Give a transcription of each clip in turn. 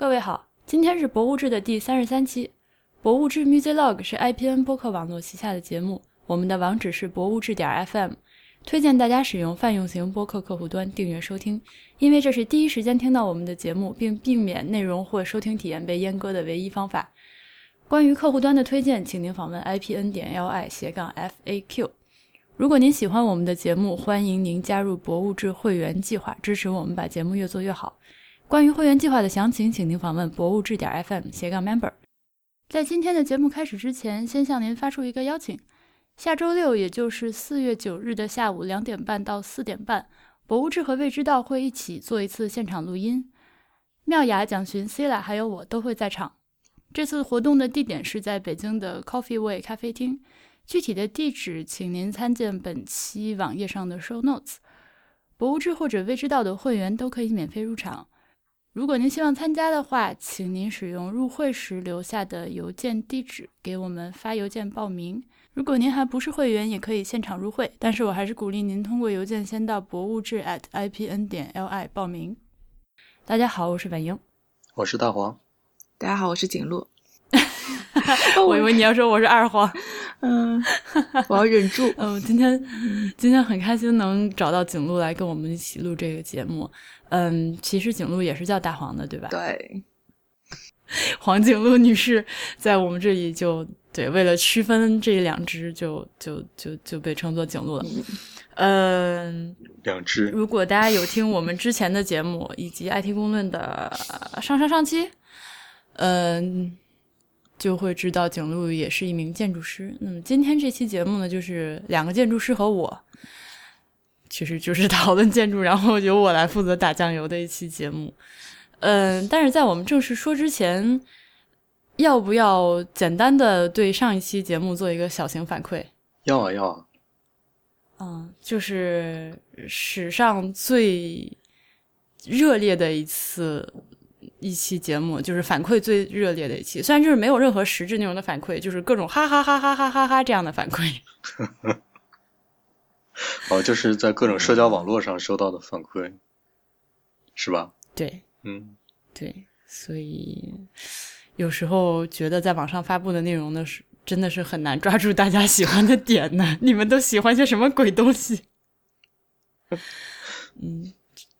各位好，今天是博物志的第三十三期。博物志 Music Log 是 IPN 播客网络旗下的节目，我们的网址是博物志点 FM，推荐大家使用泛用型播客客户端订阅收听，因为这是第一时间听到我们的节目，并避免内容或收听体验被阉割的唯一方法。关于客户端的推荐，请您访问 IPN 点 LI 斜杠 FAQ。如果您喜欢我们的节目，欢迎您加入博物志会员计划，支持我们把节目越做越好。关于会员计划的详情，请您访问博物志点 FM 斜杠 member。在今天的节目开始之前，先向您发出一个邀请：下周六，也就是四月九日的下午两点半到四点半，博物志和未知道会一起做一次现场录音。妙雅、蒋寻、c l a 还有我都会在场。这次活动的地点是在北京的 Coffee Way 咖啡厅，具体的地址请您参见本期网页上的 show notes。博物志或者未知道的会员都可以免费入场。如果您希望参加的话，请您使用入会时留下的邮件地址给我们发邮件报名。如果您还不是会员，也可以现场入会，但是我还是鼓励您通过邮件先到博物志 at ipn 点 li 报名。大家好，我是婉莹，我是大黄，大家好，我是景路。我以为你要说我是二黄，嗯，我要忍住。嗯，今天今天很开心能找到景路来跟我们一起录这个节目。嗯，其实景路也是叫大黄的，对吧？对，黄景路女士在我们这里就对，为了区分这两只，就就就就被称作景路了。嗯，两只。如果大家有听我们之前的节目以及 IT 公论的上上上期，嗯，就会知道景路也是一名建筑师。那么今天这期节目呢，就是两个建筑师和我。其实就是讨论建筑，然后由我来负责打酱油的一期节目。嗯，但是在我们正式说之前，要不要简单的对上一期节目做一个小型反馈？要啊，要啊。嗯，就是史上最热烈的一次一期节目，就是反馈最热烈的一期。虽然就是没有任何实质内容的反馈，就是各种哈哈哈哈哈哈哈这样的反馈。哦，就是在各种社交网络上收到的反馈，是吧？对，嗯，对，所以有时候觉得在网上发布的内容呢，是真的是很难抓住大家喜欢的点呢。你们都喜欢些什么鬼东西？嗯，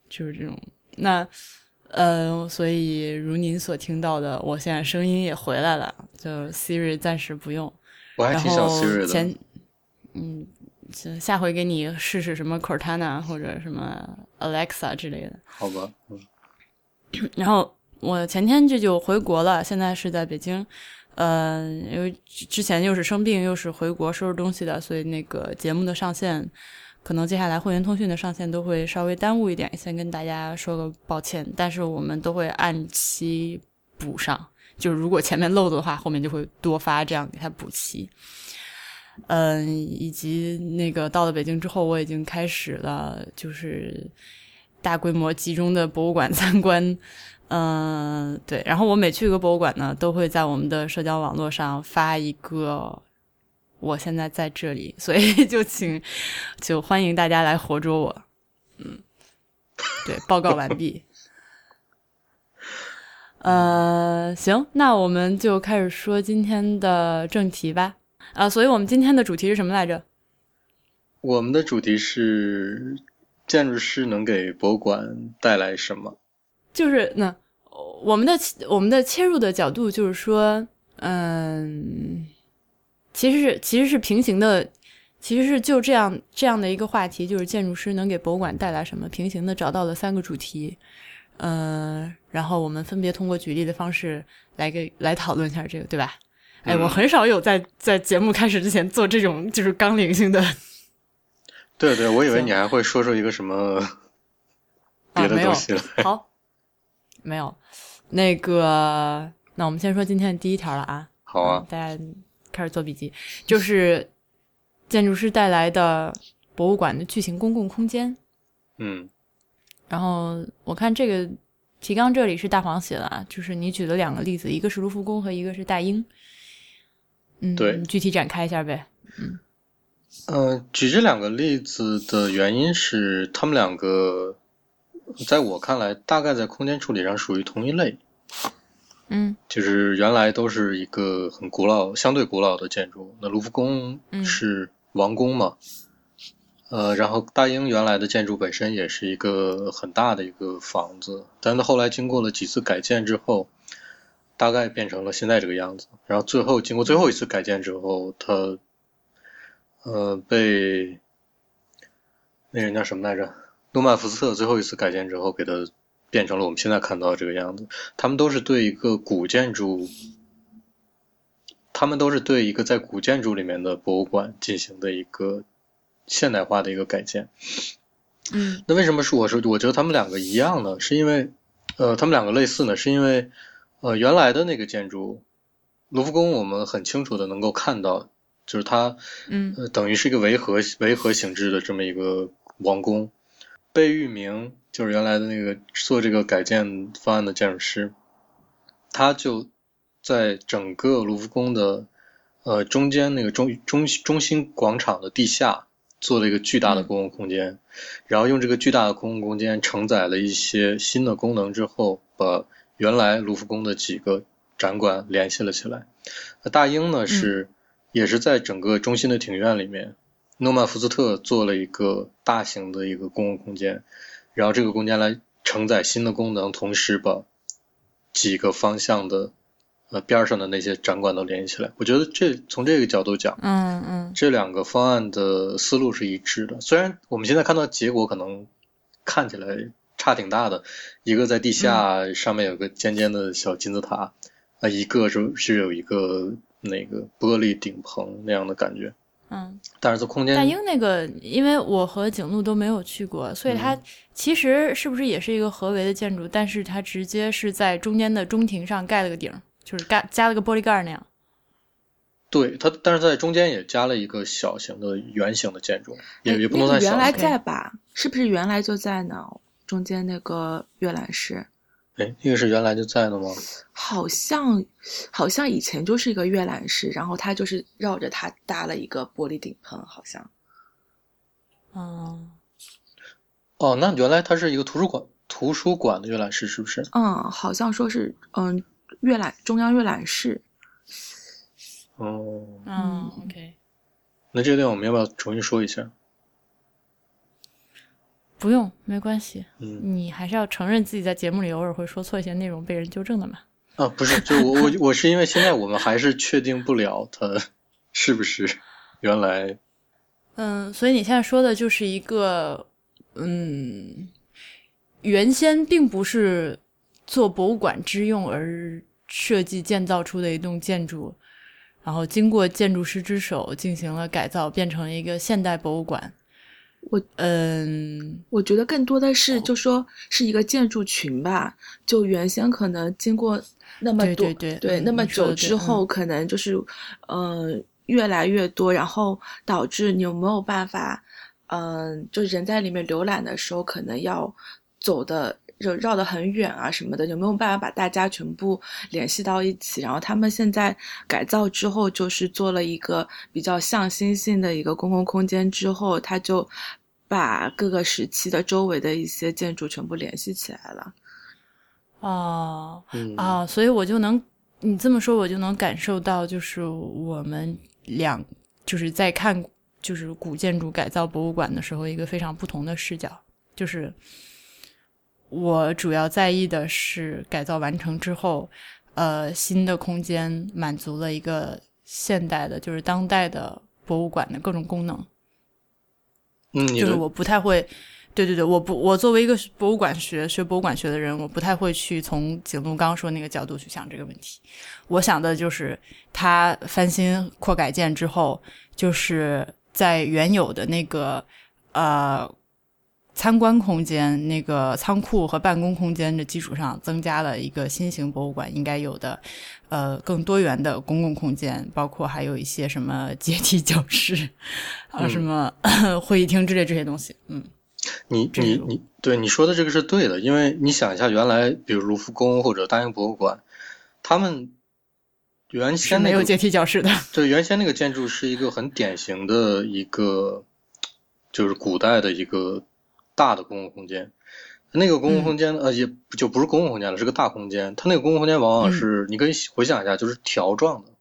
就是这种。那，呃，所以如您所听到的，我现在声音也回来了，就 Siri 暂时不用。我还挺想 Siri 的。前，嗯。下回给你试试什么 Cortana 或者什么 Alexa 之类的。好吧，嗯。然后我前天这就回国了，现在是在北京。呃，因为之前又是生病又是回国收拾东西的，所以那个节目的上线，可能接下来会员通讯的上线都会稍微耽误一点，先跟大家说个抱歉。但是我们都会按期补上，就是如果前面漏的话，后面就会多发，这样给它补齐。嗯，以及那个到了北京之后，我已经开始了，就是大规模集中的博物馆参观。嗯，对。然后我每去一个博物馆呢，都会在我们的社交网络上发一个我现在在这里，所以就请就欢迎大家来活捉我。嗯，对，报告完毕。呃，行，那我们就开始说今天的正题吧。啊，所以我们今天的主题是什么来着？我们的主题是建筑师能给博物馆带来什么？就是那我们的我们的切入的角度就是说，嗯，其实是其实是平行的，其实是就这样这样的一个话题，就是建筑师能给博物馆带来什么？平行的找到了三个主题，嗯，然后我们分别通过举例的方式来给来讨论一下这个，对吧？哎，我很少有在在节目开始之前做这种就是纲领性的。对对，我以为你还会说出一个什么别的东西来。好，没有。那个，那我们先说今天的第一条了啊。好啊，大家开始做笔记。就是建筑师带来的博物馆的巨型公共空间。嗯。然后我看这个提纲这里是大黄写的啊，就是你举了两个例子，一个是卢浮宫和一个是大英。嗯，对，具体展开一下呗。嗯，呃，举这两个例子的原因是，他们两个在我看来，大概在空间处理上属于同一类。嗯就是原来都是一个很古老、相对古老的建筑。那卢浮宫嗯是王宫嘛，呃，然后大英原来的建筑本身也是一个很大的一个房子，但是后来经过了几次改建之后，大概变成了现在这个样子。然后最后经过最后一次改建之后，它呃被那人叫什么来着？诺曼福斯特最后一次改建之后，给它变成了我们现在看到这个样子。他们都是对一个古建筑，他们都是对一个在古建筑里面的博物馆进行的一个现代化的一个改建。嗯那为什么是我说我觉得他们两个一样呢？是因为呃，他们两个类似呢？是因为呃，原来的那个建筑卢浮宫，我们很清楚的能够看到，就是它嗯呃，等于是一个维和维和形制的这么一个王宫。贝聿铭就是原来的那个做这个改建方案的建筑师，他就在整个卢浮宫的呃中间那个中中中心广场的地下做了一个巨大的嗯公共空间，然后用这个巨大的公共空间承载了一些新的功能之后，把原来卢浮宫的几个展馆联系了起来。那大英呢是、也是在整个中心的庭院里面，诺曼福斯特做了一个大型的一个公共空间，然后这个空间来承载新的功能，同时把几个方向的呃边儿上的那些展馆都联系起来。我觉得这从这个角度讲，嗯嗯这两个方案的思路是一致的。虽然我们现在看到结果可能看起来差挺大的，一个在地下，上面有个尖尖的小金字塔，啊、一个是是有一个那个玻璃顶棚那样的感觉。嗯。但是在空间大英那个，因为我和景路都没有去过，所以它嗯其实是不是也是一个合围的建筑？但是它直接是在中间的中庭上盖了个顶，就是盖加了个玻璃盖那样。对它，但是在中间也加了一个小型的圆形的建筑，也也不能那个原来。在吧？是不是原来就在呢？中间那个阅览室，哎，那个是原来就在的吗？好像好像以前就是一个阅览室，然后它就是绕着它搭了一个玻璃顶棚，好像。嗯，哦，那原来它是一个图书馆，图书馆的阅览室是不是？嗯，好像说是嗯阅览中央阅览室。哦，嗯，OK，那这个地方我们要不要重新说一下？不用，没关系。嗯，你还是要承认自己在节目里偶尔会说错一些内容，被人纠正的嘛。啊，不是，就我我我是因为现在我们还是确定不了它是不是原来嗯，所以你现在说的就是一个，嗯，原先并不是做博物馆之用而设计建造出的一栋建筑，然后经过建筑师之手进行了改造，变成了一个现代博物馆。我嗯我觉得更多的是就说是一个建筑群吧，就原先可能经过那么对多对对嗯那么久之后，可能就是嗯越来越多，然后导致你有没有办法，嗯、就人在里面浏览的时候，可能要走的绕绕得很远啊什么的，就没有办法把大家全部联系到一起？然后他们现在改造之后，就是做了一个比较向心性的一个公共空间之后，他就把各个时期的周围的一些建筑全部联系起来了。哦嗯啊，所以我就能你这么说，我就能感受到，就是我们两就是在看就是古建筑改造博物馆的时候，一个非常不同的视角。就是我主要在意的是改造完成之后，呃，新的空间满足了一个现代的，就是当代的博物馆的各种功能。嗯，就是我不太会，对对对，我不，我作为一个博物馆学学博物馆学的人，我不太会去从景路刚刚说那个角度去想这个问题。我想的就是，它翻新扩改建之后，就是在原有的那个呃参观空间、那个仓库和办公空间的基础上，增加了一个新型博物馆应该有的呃更多元的公共空间，包括还有一些什么阶梯教室啊、嗯什么会议厅之类这些东西。嗯你你你，对你说的这个是对的，因为你想一下，原来比如卢浮宫或者大英博物馆，他们原先那个没有阶梯教室的。对原先那个建筑是一个很典型的一个，就是古代的一个大的公共空间。那个公共空间呃，也就不是公共空间了，是个大空间。它那个公共空间往往是，你可以回想一下，就是条状的。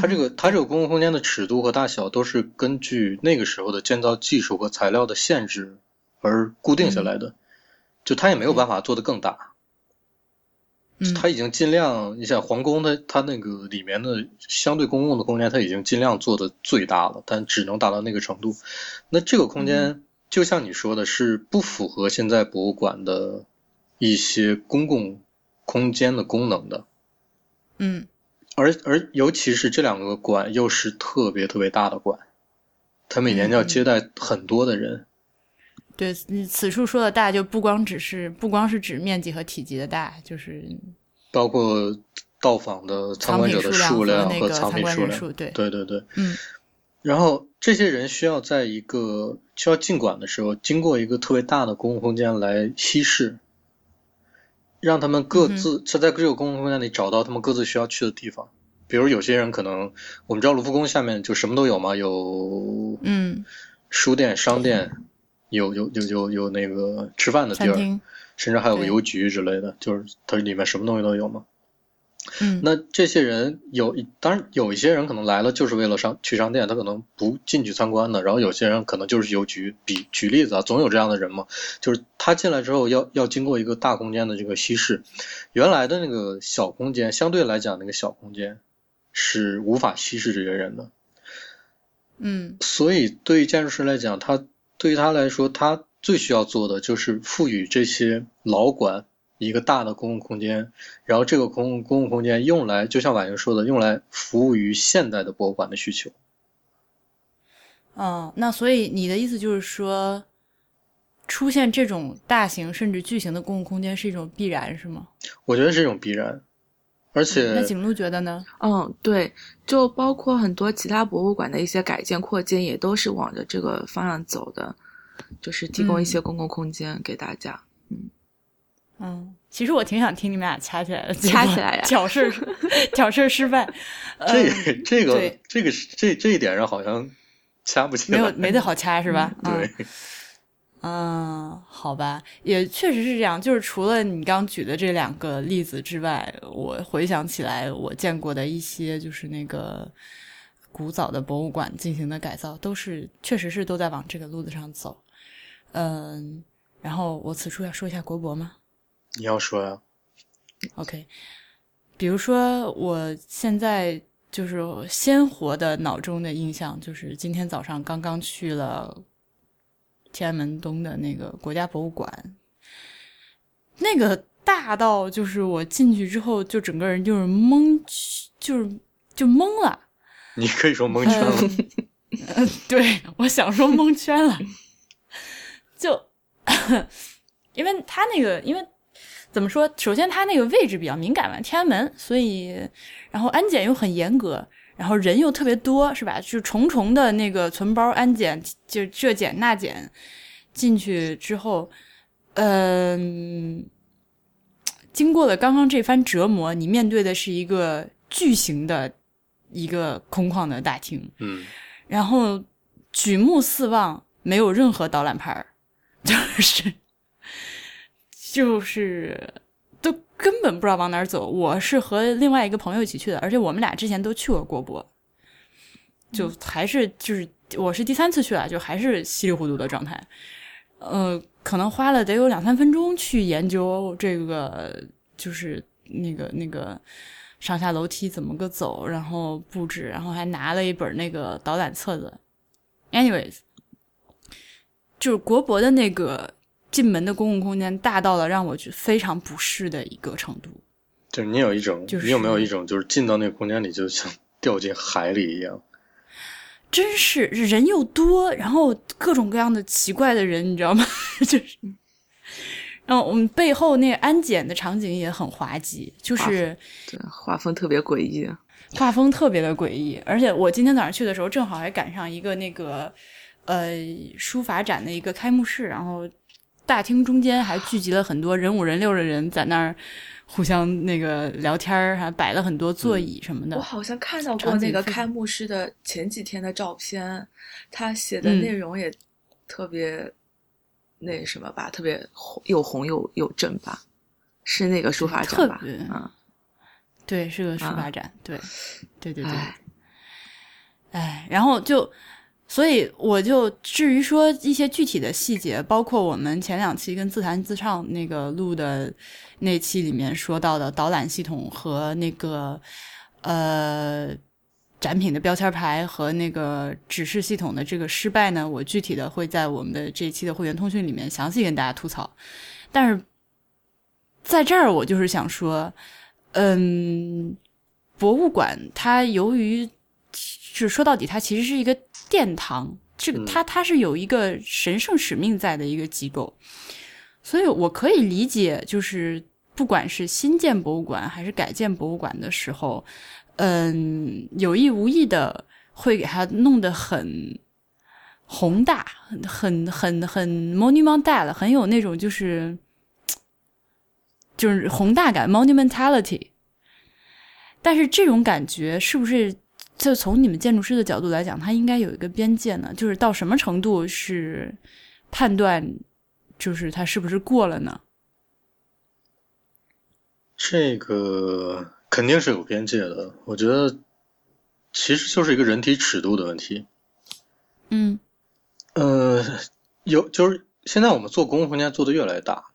它这个它这个公共空间的尺度和大小都是根据那个时候的建造技术和材料的限制而固定下来的，就它也没有办法做得更大。它已经尽量，你想皇宫它它那个里面的相对公共的空间，它已经尽量做的最大了，但只能达到那个程度。那这个空间就像你说的，是不符合现在博物馆的一些公共空间的功能的。嗯。而而尤其是这两个馆又是特别特别大的馆，它每年要接待很多的人。对，你此处说的大，就不光只是不光是指面积和体积的大，就是包括到访的参观者的数量和藏品数量。对对对对，嗯。然后这些人需要在一个需要进馆的时候，经过一个特别大的公共空间来稀释。让他们各自是在这个公共空间里找到他们各自需要去的地方。比如有些人可能，我们知道卢浮宫下面就什么都有嘛，有嗯书店、商店，有有有有有那个吃饭的地儿，甚至还有个邮局之类的，就是它里面什么东西都有嘛。嗯，那这些人有，当然有一些人可能来了就是为了商去商店，他可能不进去参观的。然后有些人可能就是邮局，比举例子啊，总有这样的人嘛。就是他进来之后要要经过一个大空间的这个稀释，原来的那个小空间相对来讲那个小空间是无法稀释这些人的。嗯，所以对于建筑师来讲，他对于他来说，他最需要做的就是赋予这些老馆。一个大的公共空间，然后这个公共公共空间用来，就像婉莹说的，用来服务于现代的博物馆的需求。嗯，那所以你的意思就是说，出现这种大型甚至巨型的公共空间是一种必然，是吗？我觉得是一种必然，而且那景路觉得呢？嗯，对，就包括很多其他博物馆的一些改建扩建，也都是往着这个方向走的，就是提供一些公共空间给大家。嗯。嗯，其实我挺想听你们俩掐起来的，掐起来呀，挑事儿，挑事儿失败。这 这个这个这这一点上好像掐不起来，没有没得好掐是吧？对。嗯，好吧，也确实是这样。就是除了你刚举的这两个例子之外，我回想起来，我见过的一些就是那个古早的博物馆进行的改造，都是确实是都在往这个路子上走。嗯，然后我此处要说一下国博吗？你要说呀，OK，比如说我现在就是鲜活的脑中的印象，就是今天早上刚刚去了天安门东的那个国家博物馆，那个大到就是我进去之后就整个人就是懵，就是就懵了。你可以说蒙圈了，对我想说蒙圈了，就 因为他那个因为。怎么说？首先，它那个位置比较敏感嘛，天安门，所以，然后安检又很严格，然后人又特别多，是吧？就重重的那个存包安检，就这检那检，进去之后，嗯，经过了刚刚这番折磨，你面对的是一个巨型的一个空旷的大厅，嗯，然后举目四望，没有任何导览牌儿，就是。就是都根本不知道往哪儿走。我是和另外一个朋友一起去的，而且我们俩之前都去过国博，就还是就是我是第三次去了，就还是稀里糊涂的状态。呃，可能花了得有两三分钟去研究这个，就是那个那个上下楼梯怎么个走，然后布置，然后还拿了一本那个导览册子。Anyways，就是国博的那个。进门的公共空间大到了让我觉非常不适的一个程度。就是你有一种，就是你有没有一种，就是进到那个空间里就像掉进海里一样？真是人又多，然后各种各样的奇怪的人，你知道吗？就是，然后我们背后那安检的场景也很滑稽，就是对画风特别诡异，画风特别的诡异。而且我今天早上去的时候，正好还赶上一个那个呃书法展的一个开幕式，然后。大厅中间还聚集了很多人五人六的人在那儿互相那个聊天儿，还摆了很多座椅什么的。我好像看到过那个开幕式的前几天的照片，他写的内容也特别那什么吧，特别红又红又又正吧，是那个书法展吧？啊，对，是个书法展，对，对对对。哎，哎，然后就，所以我就至于说一些具体的细节，包括我们前两期跟自弹自唱那个录的那期里面说到的导览系统和那个呃展品的标签牌和那个指示系统的这个失败呢，我具体的会在我们的这一期的会员通讯里面详细跟大家吐槽。但是在这儿，我就是想说，嗯，博物馆它由于是说到底，它其实是一个殿堂，这个嗯它它是有一个神圣使命在的一个机构，所以我可以理解，就是不管是新建博物馆还是改建博物馆的时候，嗯，有意无意的会给它弄得很宏大，很很很 monumental，很有那种就是就是宏大感 monumentality。但是这种感觉是不是就从你们建筑师的角度来讲，它应该有一个边界呢？就是到什么程度是判断，就是它是不是过了呢？这个肯定是有边界的。我觉得其实就是一个人体尺度的问题。嗯呃，有就是现在我们做公共空间做的越来越大，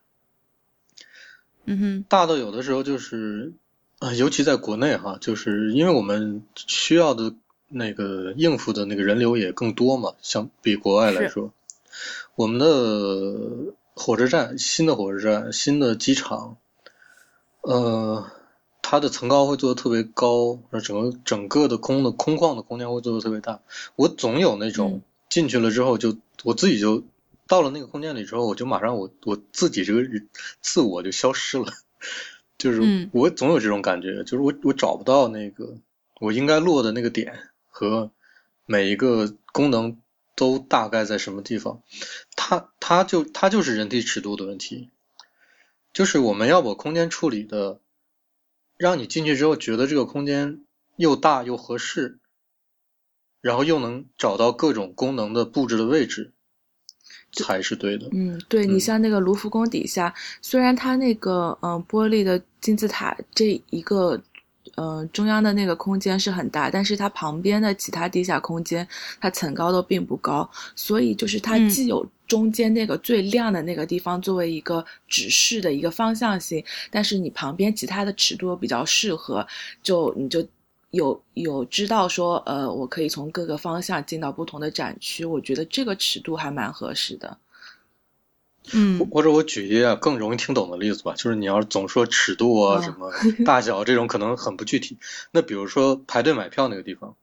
嗯哼大到有的时候就是，呃，尤其在国内哈，就是因为我们需要的那个应付的那个人流也更多嘛，相比国外来说，我们的火车站、新的火车站、新的机场，呃，它的层高会做的特别高，而整个整个的空的空旷的空间会做的特别大。我总有那种嗯进去了之后就我自己就到了那个空间里之后，我就马上我我自己这个自我就消失了，就是嗯。我总有这种感觉，就是我我找不到那个我应该落的那个点和每一个功能都大概在什么地方，它它就它就是人体尺度的问题，就是我们要把空间处理的，让你进去之后觉得这个空间又大又合适，然后又能找到各种功能的布置的位置，才是对的。嗯，对你嗯像那个卢浮宫底下，虽然它那个嗯、呃玻璃的金字塔这一个呃中央的那个空间是很大，但是它旁边的其他地下空间它层高都并不高，所以就是它嗯既有中间那个最亮的那个地方作为一个指示的一个方向性，但是你旁边其他的尺度又比较适合，就你就。有有知道说，呃，我可以从各个方向进到不同的展区，我觉得这个尺度还蛮合适的。嗯或者我举一个更容易听懂的例子吧，就是你要是总说尺度啊、哦什么大小这种，可能很不具体。那比如说排队买票那个地方，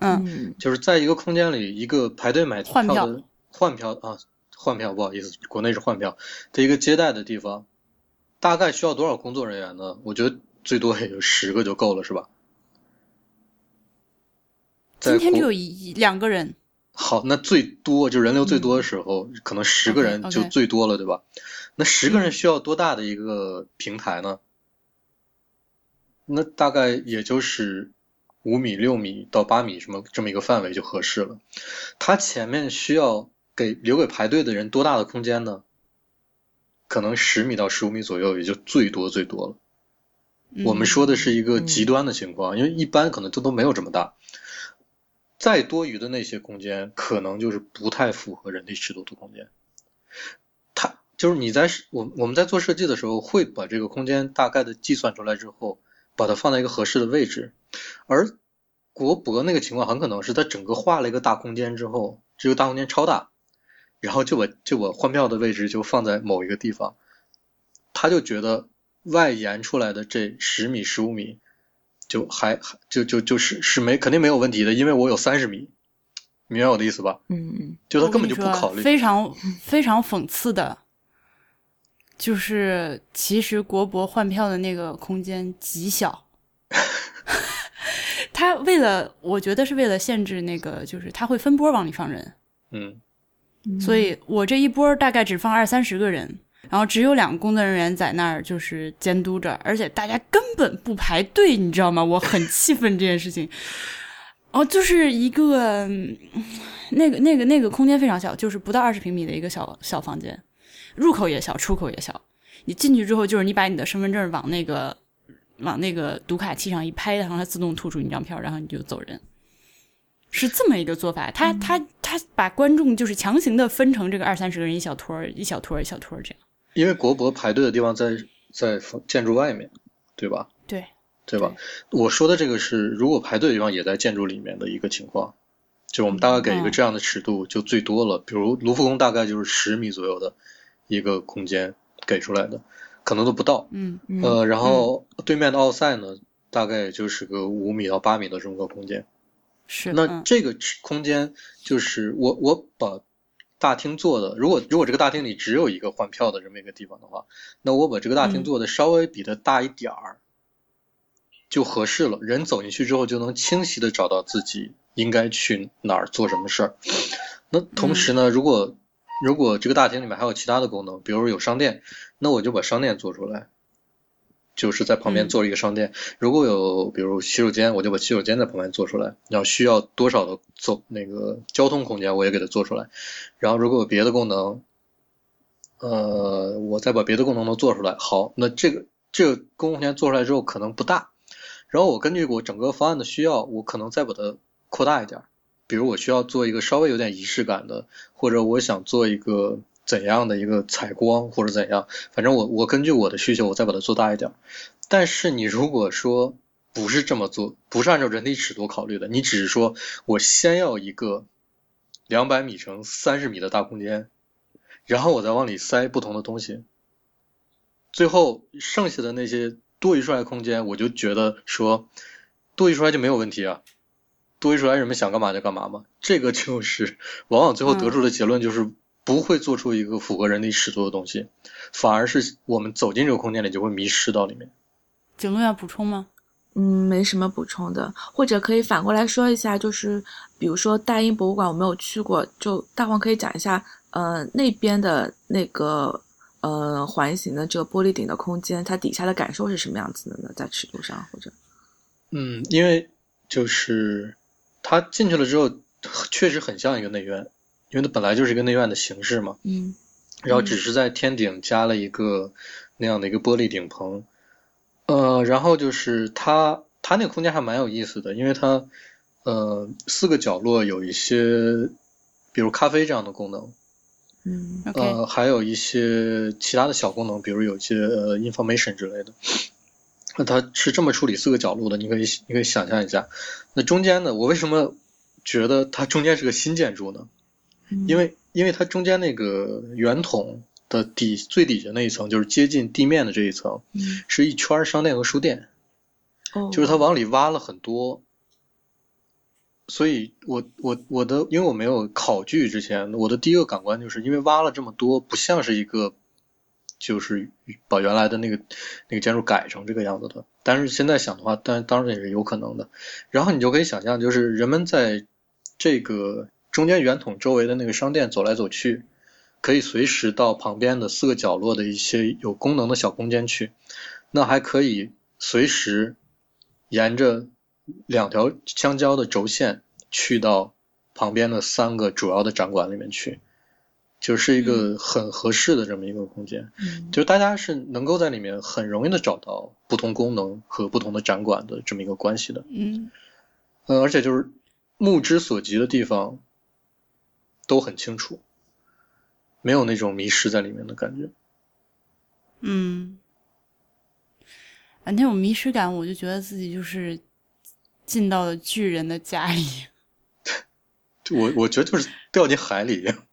嗯嗯就是在一个空间里，一个排队买换票的换票啊，换票不好意思，国内是换票的一个接待的地方，大概需要多少工作人员呢？我觉得最多也就十个就够了，是吧？今天就有一两个人，好，那最多就人流最多的时候，可能十个人就最多了，对吧？那十个人嗯需要多大的一个平台呢？那大概也就是五米、六米到八米什么这么一个范围就合适了。它前面需要给留给排队的人多大的空间呢？可能十米到十五米左右，也就最多最多了。我们说的是一个嗯极端的情况，因为一般可能都都没有这么大。再多余的那些空间，可能就是不太符合人体尺度的空间。它就是你在我我们在做设计的时候，会把这个空间大概的计算出来之后，把它放在一个合适的位置。而国博那个情况很可能是它整个画了一个大空间之后，这个大空间超大，然后就把就把换票的位置就放在某一个地方，他就觉得外延出来的这十米十五米，就还还就就就是是没肯定没有问题的，因为我有三十米，明白我的意思吧？嗯嗯，就他根本就不考虑。非常非常讽刺的，就是其实国博换票的那个空间极小，他为了我觉得是为了限制那个，就是他会分波往里放人，嗯，嗯所以我这一波大概只放二三十个人。然后只有两个工作人员在那儿，就是监督着，而且大家根本不排队，你知道吗？我很气愤这件事情。哦，就是一个嗯那个那个那个空间非常小，就是不到二十平米的一个小小房间，入口也小，出口也小。你进去之后，就是你把你的身份证往那个往那个读卡器上一拍，然后它自动吐出一张票，然后你就走人。是这么一个做法，他他他把观众就是强行的分成这个二三十个人一小坨儿一小坨儿一小坨儿这样。因为国博排队的地方在在建筑外面，对吧？对，对吧？我说的这个是，如果排队的地方也在建筑里面的一个情况，就我们大概给一个这样的尺度就最多了。比如卢浮宫大概就是十米左右的一个空间给出来的，可能都不到。嗯嗯呃，然后对面的奥赛呢，大概也就是个五米到八米的这么个空间。是嗯那这个尺空间就是我我把大厅做的，如果如果这个大厅里只有一个换票的这么一个地方的话，那我把这个大厅嗯做的稍微比它大一点儿，就合适了。人走进去之后就能清晰的找到自己应该去哪儿做什么事儿。那同时呢，如果如果这个大厅里面还有其他的功能，比如有商店，那我就把商店做出来。就是在旁边嗯做一个商店，如果有比如洗手间，我就把洗手间在旁边做出来。然后需要多少的走那个交通空间，我也给它做出来。然后如果有别的功能，呃，我再把别的功能都做出来。好，那这个这个公共空间做出来之后可能不大，然后我根据我整个方案的需要，我可能再把它扩大一点儿。比如我需要做一个稍微有点仪式感的，或者我想做一个怎样的一个采光或者怎样，反正我我根据我的需求，我再把它做大一点儿。但是你如果说不是这么做，不是按照人体尺度考虑的，你只是说我先要一个两百米乘三十米的大空间，然后我再往里塞不同的东西，最后剩下的那些多余出来的空间，我就觉得说多余出来就没有问题啊，多余出来人们想干嘛就干嘛嘛，这个就是往往最后得出的结论就是不会做出一个符合人类尺度的东西，反而是我们走进这个空间里就会迷失到里面。景路要补充吗？嗯，没什么补充的，或者可以反过来说一下，就是比如说大英博物馆，我没有去过，就大黄可以讲一下，呃，那边的那个呃环形的这个玻璃顶的空间，它底下的感受是什么样子的呢？在尺度上或者嗯，因为就是它进去了之后，确实很像一个内院，因为它本来就是一个内院的形式嘛。嗯然后只是在天顶加了一个那样的一个玻璃顶棚，呃，然后就是它它那个空间还蛮有意思的，因为它呃四个角落有一些，比如咖啡这样的功能，嗯呃，还有一些其他的小功能，比如有一些呃 information 之类的。那它是这么处理四个角落的，你可以你可以想象一下。那中间呢，我为什么觉得它中间是个新建筑呢？嗯因为因为它中间那个圆筒的底最底下那一层，就是接近地面的这一层，嗯是一圈商店和书店，哦，就是它往里挖了很多。所以我我我的因为我没有考据之前，我的第一个感官就是因为挖了这么多，不像是一个就是把原来的那个那个建筑改成这个样子的。但是现在想的话，但当然也是有可能的。然后你就可以想象，就是人们在这个中间圆筒周围的那个商店走来走去，可以随时到旁边的四个角落的一些有功能的小空间去。那还可以随时沿着两条相交的轴线去到旁边的三个主要的展馆里面去，就是一个很合适的这么一个空间。嗯就大家是能够在里面很容易的找到不同功能和不同的展馆的这么一个关系的。嗯呃，而且就是目之所及的地方都很清楚，没有那种迷失在里面的感觉。嗯，啊，那种迷失感，我就觉得自己就是进到了巨人的家里。就 我我觉得就是掉进海里一样。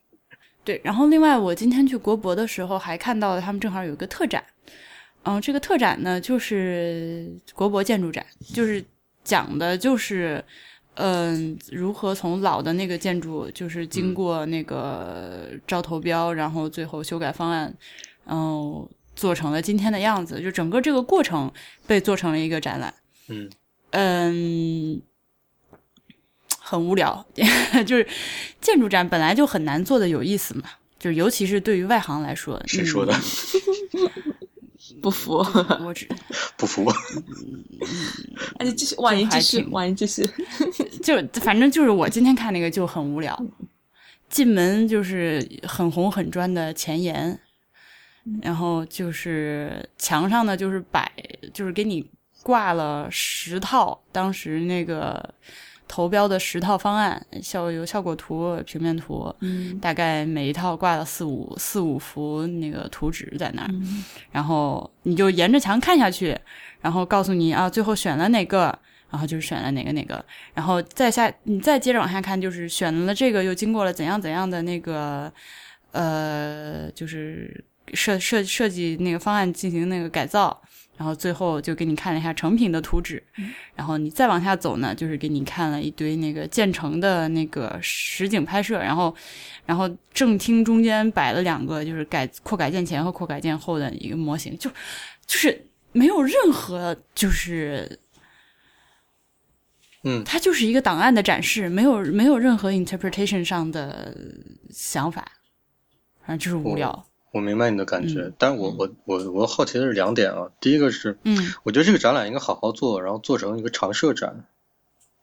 对，然后另外我今天去国博的时候还看到了他们正好有一个特展，嗯、这个特展呢就是国博建筑展，就是讲的就是。嗯，如何从老的那个建筑，就是经过那个招投标，然后最后修改方案，然后做成了今天的样子，就整个这个过程被做成了一个展览。嗯嗯，很无聊，就是建筑展本来就很难做的有意思嘛，就尤其是对于外行来说，谁说的？不服。我只 不服。而且继续，万一继续，婉莹继续。就反正就是我今天看那个就很无聊，进门就是很红很砖的前沿，然后就是墙上呢就是摆，就是给你挂了十套当时那个投标的十套方案，效有效果图、平面图，嗯大概每一套挂了四五四五幅那个图纸在那儿，嗯然后你就沿着墙看下去，然后告诉你啊，最后选了哪个，然后就是选了哪个哪个，然后再下你再接着往下看，就是选了这个又经过了怎样怎样的那个呃，就是设设设计那个方案进行那个改造。然后最后就给你看了一下成品的图纸，然后你再往下走呢，就是给你看了一堆那个建成的那个实景拍摄，然后，然后正厅中间摆了两个就是改扩改建前和扩改建后的一个模型，就就是没有任何就是嗯，它就是一个档案的展示，没有没有任何 interpretation 上的想法，反正就是无聊。我明白你的感觉，嗯但我我我我好奇的是两点啊。第一个是，嗯我觉得这个展览应该好好做，然后做成一个常设展，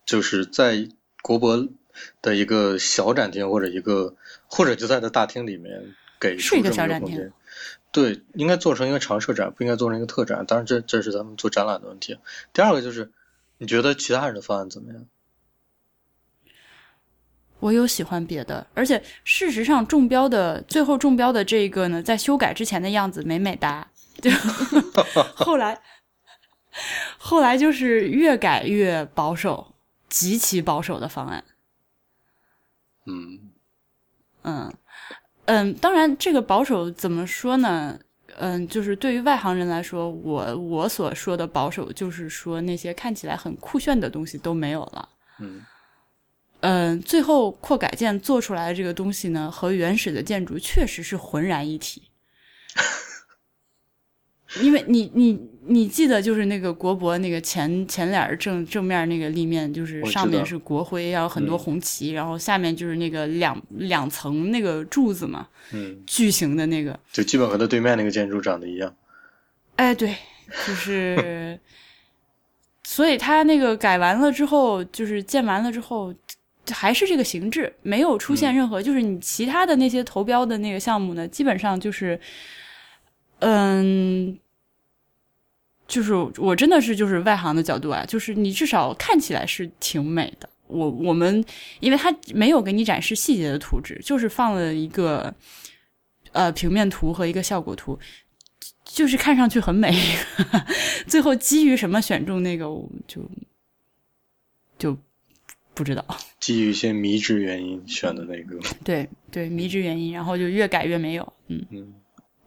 就是在国博的一个小展厅或者一个或者就在这大厅里面给一个出这么小展厅空间。对，应该做成一个常设展，不应该做成一个特展。当然这，这是咱们做展览的问题。第二个就是，你觉得其他人的方案怎么样？我有喜欢别的，而且事实上中标的最后中标的这个呢，在修改之前的样子美美哒，就 后来后来就是越改越保守，极其保守的方案。嗯嗯嗯，当然这个保守怎么说呢？嗯，就是对于外行人来说，我我所说的保守，就是说那些看起来很酷炫的东西都没有了。嗯嗯，最后扩改建做出来的这个东西呢，和原始的建筑确实是浑然一体。因为你你你记得就是那个国博那个前前脸正正面那个立面，就是上面是国徽，然后很多嗯红旗，然后下面就是那个两两层那个柱子嘛，嗯，巨型的那个。就基本和它对面那个建筑长得一样。哎，对，就是，所以它那个改完了之后，就是建完了之后，还是这个形制，没有出现嗯任何，就是你其他的那些投标的那个项目呢，基本上就是，嗯。就是我真的是就是外行的角度啊，就是你至少看起来是挺美的。我我们因为它没有给你展示细节的图纸，就是放了一个呃平面图和一个效果图，就是看上去很美。最后基于什么选中那个，我就就不知道。基于一些迷之原因选的那个。对对，迷之原因，然后就越改越没有。嗯，嗯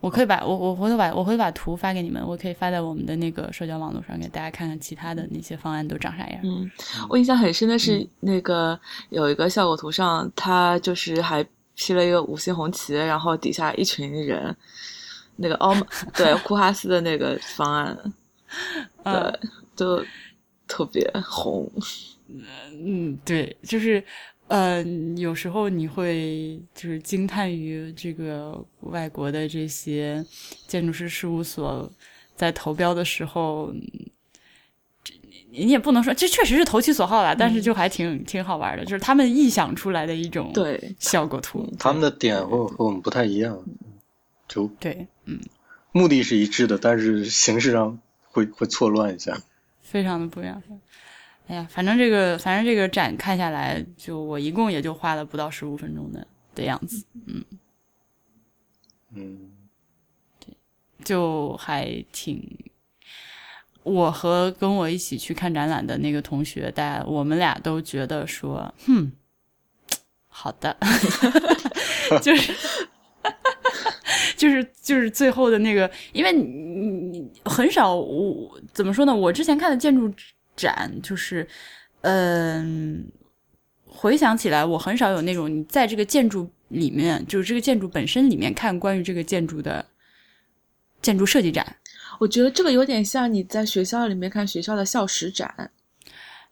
我可以把我我回头把我回头把图发给你们，我可以发在我们的那个社交网络上，给大家看看其他的那些方案都长啥样。嗯，我印象很深的是那个有一个效果图上，它就是还披了一个五星红旗，然后底下一群人，那个奥 对库哈斯的那个方案，嗯对，就特别红。嗯，对，就是，呃，有时候你会就是惊叹于这个外国的这些建筑师事务所在投标的时候，嗯这你你也不能说这确实是投其所好啦，但是就还挺挺好玩的，就是他们臆想出来的一种对，效果图。他们的点和和我们不太一样，就对，嗯，目的是一致的，但是形式上会会错乱一下。非常的不一样。哎呀，反正这个反正这个展看下来，就我一共也就花了不到十五分钟的的样子。嗯嗯，对就还挺。我和跟我一起去看展览的那个同学，大家我们俩都觉得说，哼，好的，就是 就是就是最后的那个，因为你你你很少，我怎么说呢？我之前看的建筑展，就是嗯、回想起来，我很少有那种你在这个建筑里面，就是这个建筑本身里面看关于这个建筑的建筑设计展。我觉得这个有点像你在学校里面看学校的校史展，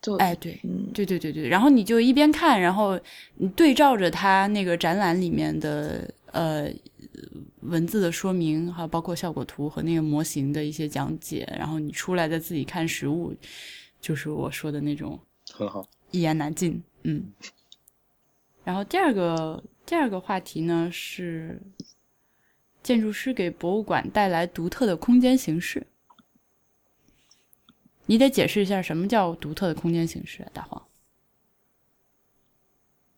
就哎，对，嗯，对对对对，然后你就一边看，然后你对照着它那个展览里面的呃文字的说明，还有包括效果图和那个模型的一些讲解，然后你出来再自己看实物，就是我说的那种很好，一言难尽。嗯。然后第二个第二个话题呢是建筑师给博物馆带来独特的空间形式。你得解释一下什么叫独特的空间形式，啊大黄。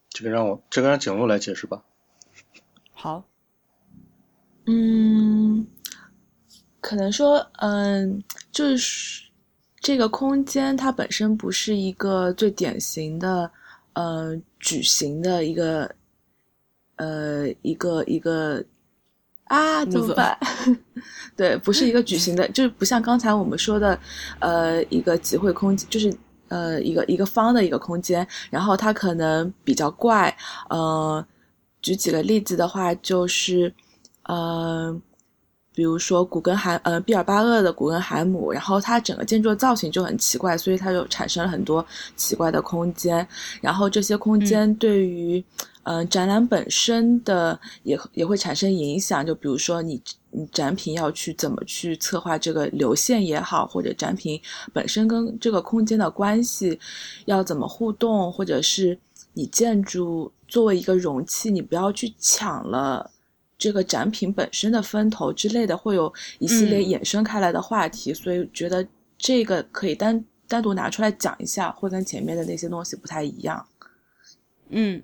这个让我这个让景路来解释吧。好。嗯，可能说，嗯，就是这个空间它本身不是一个最典型的，呃，矩形的一个，呃，一个一个啊，怎么办？对，不是一个矩形的，就是不像刚才我们说的，呃，一个集会空间，就是呃，一个一个方的一个空间，然后它可能比较怪，呃，举几个例子的话，就是。呃，比如说古根海，呃，毕尔巴鄂的古根海姆，然后它整个建筑的造型就很奇怪，所以它就产生了很多奇怪的空间。然后这些空间对于，嗯，展览本身的也也会产生影响。就比如说你你展品要去怎么去策划这个流线也好，或者展品本身跟这个空间的关系要怎么互动，或者是你建筑作为一个容器，你不要去抢了。这个展品本身的分头之类的，会有一系列衍生开来的话题，所以觉得这个可以单单独拿出来讲一下，会跟前面的那些东西不太一样。嗯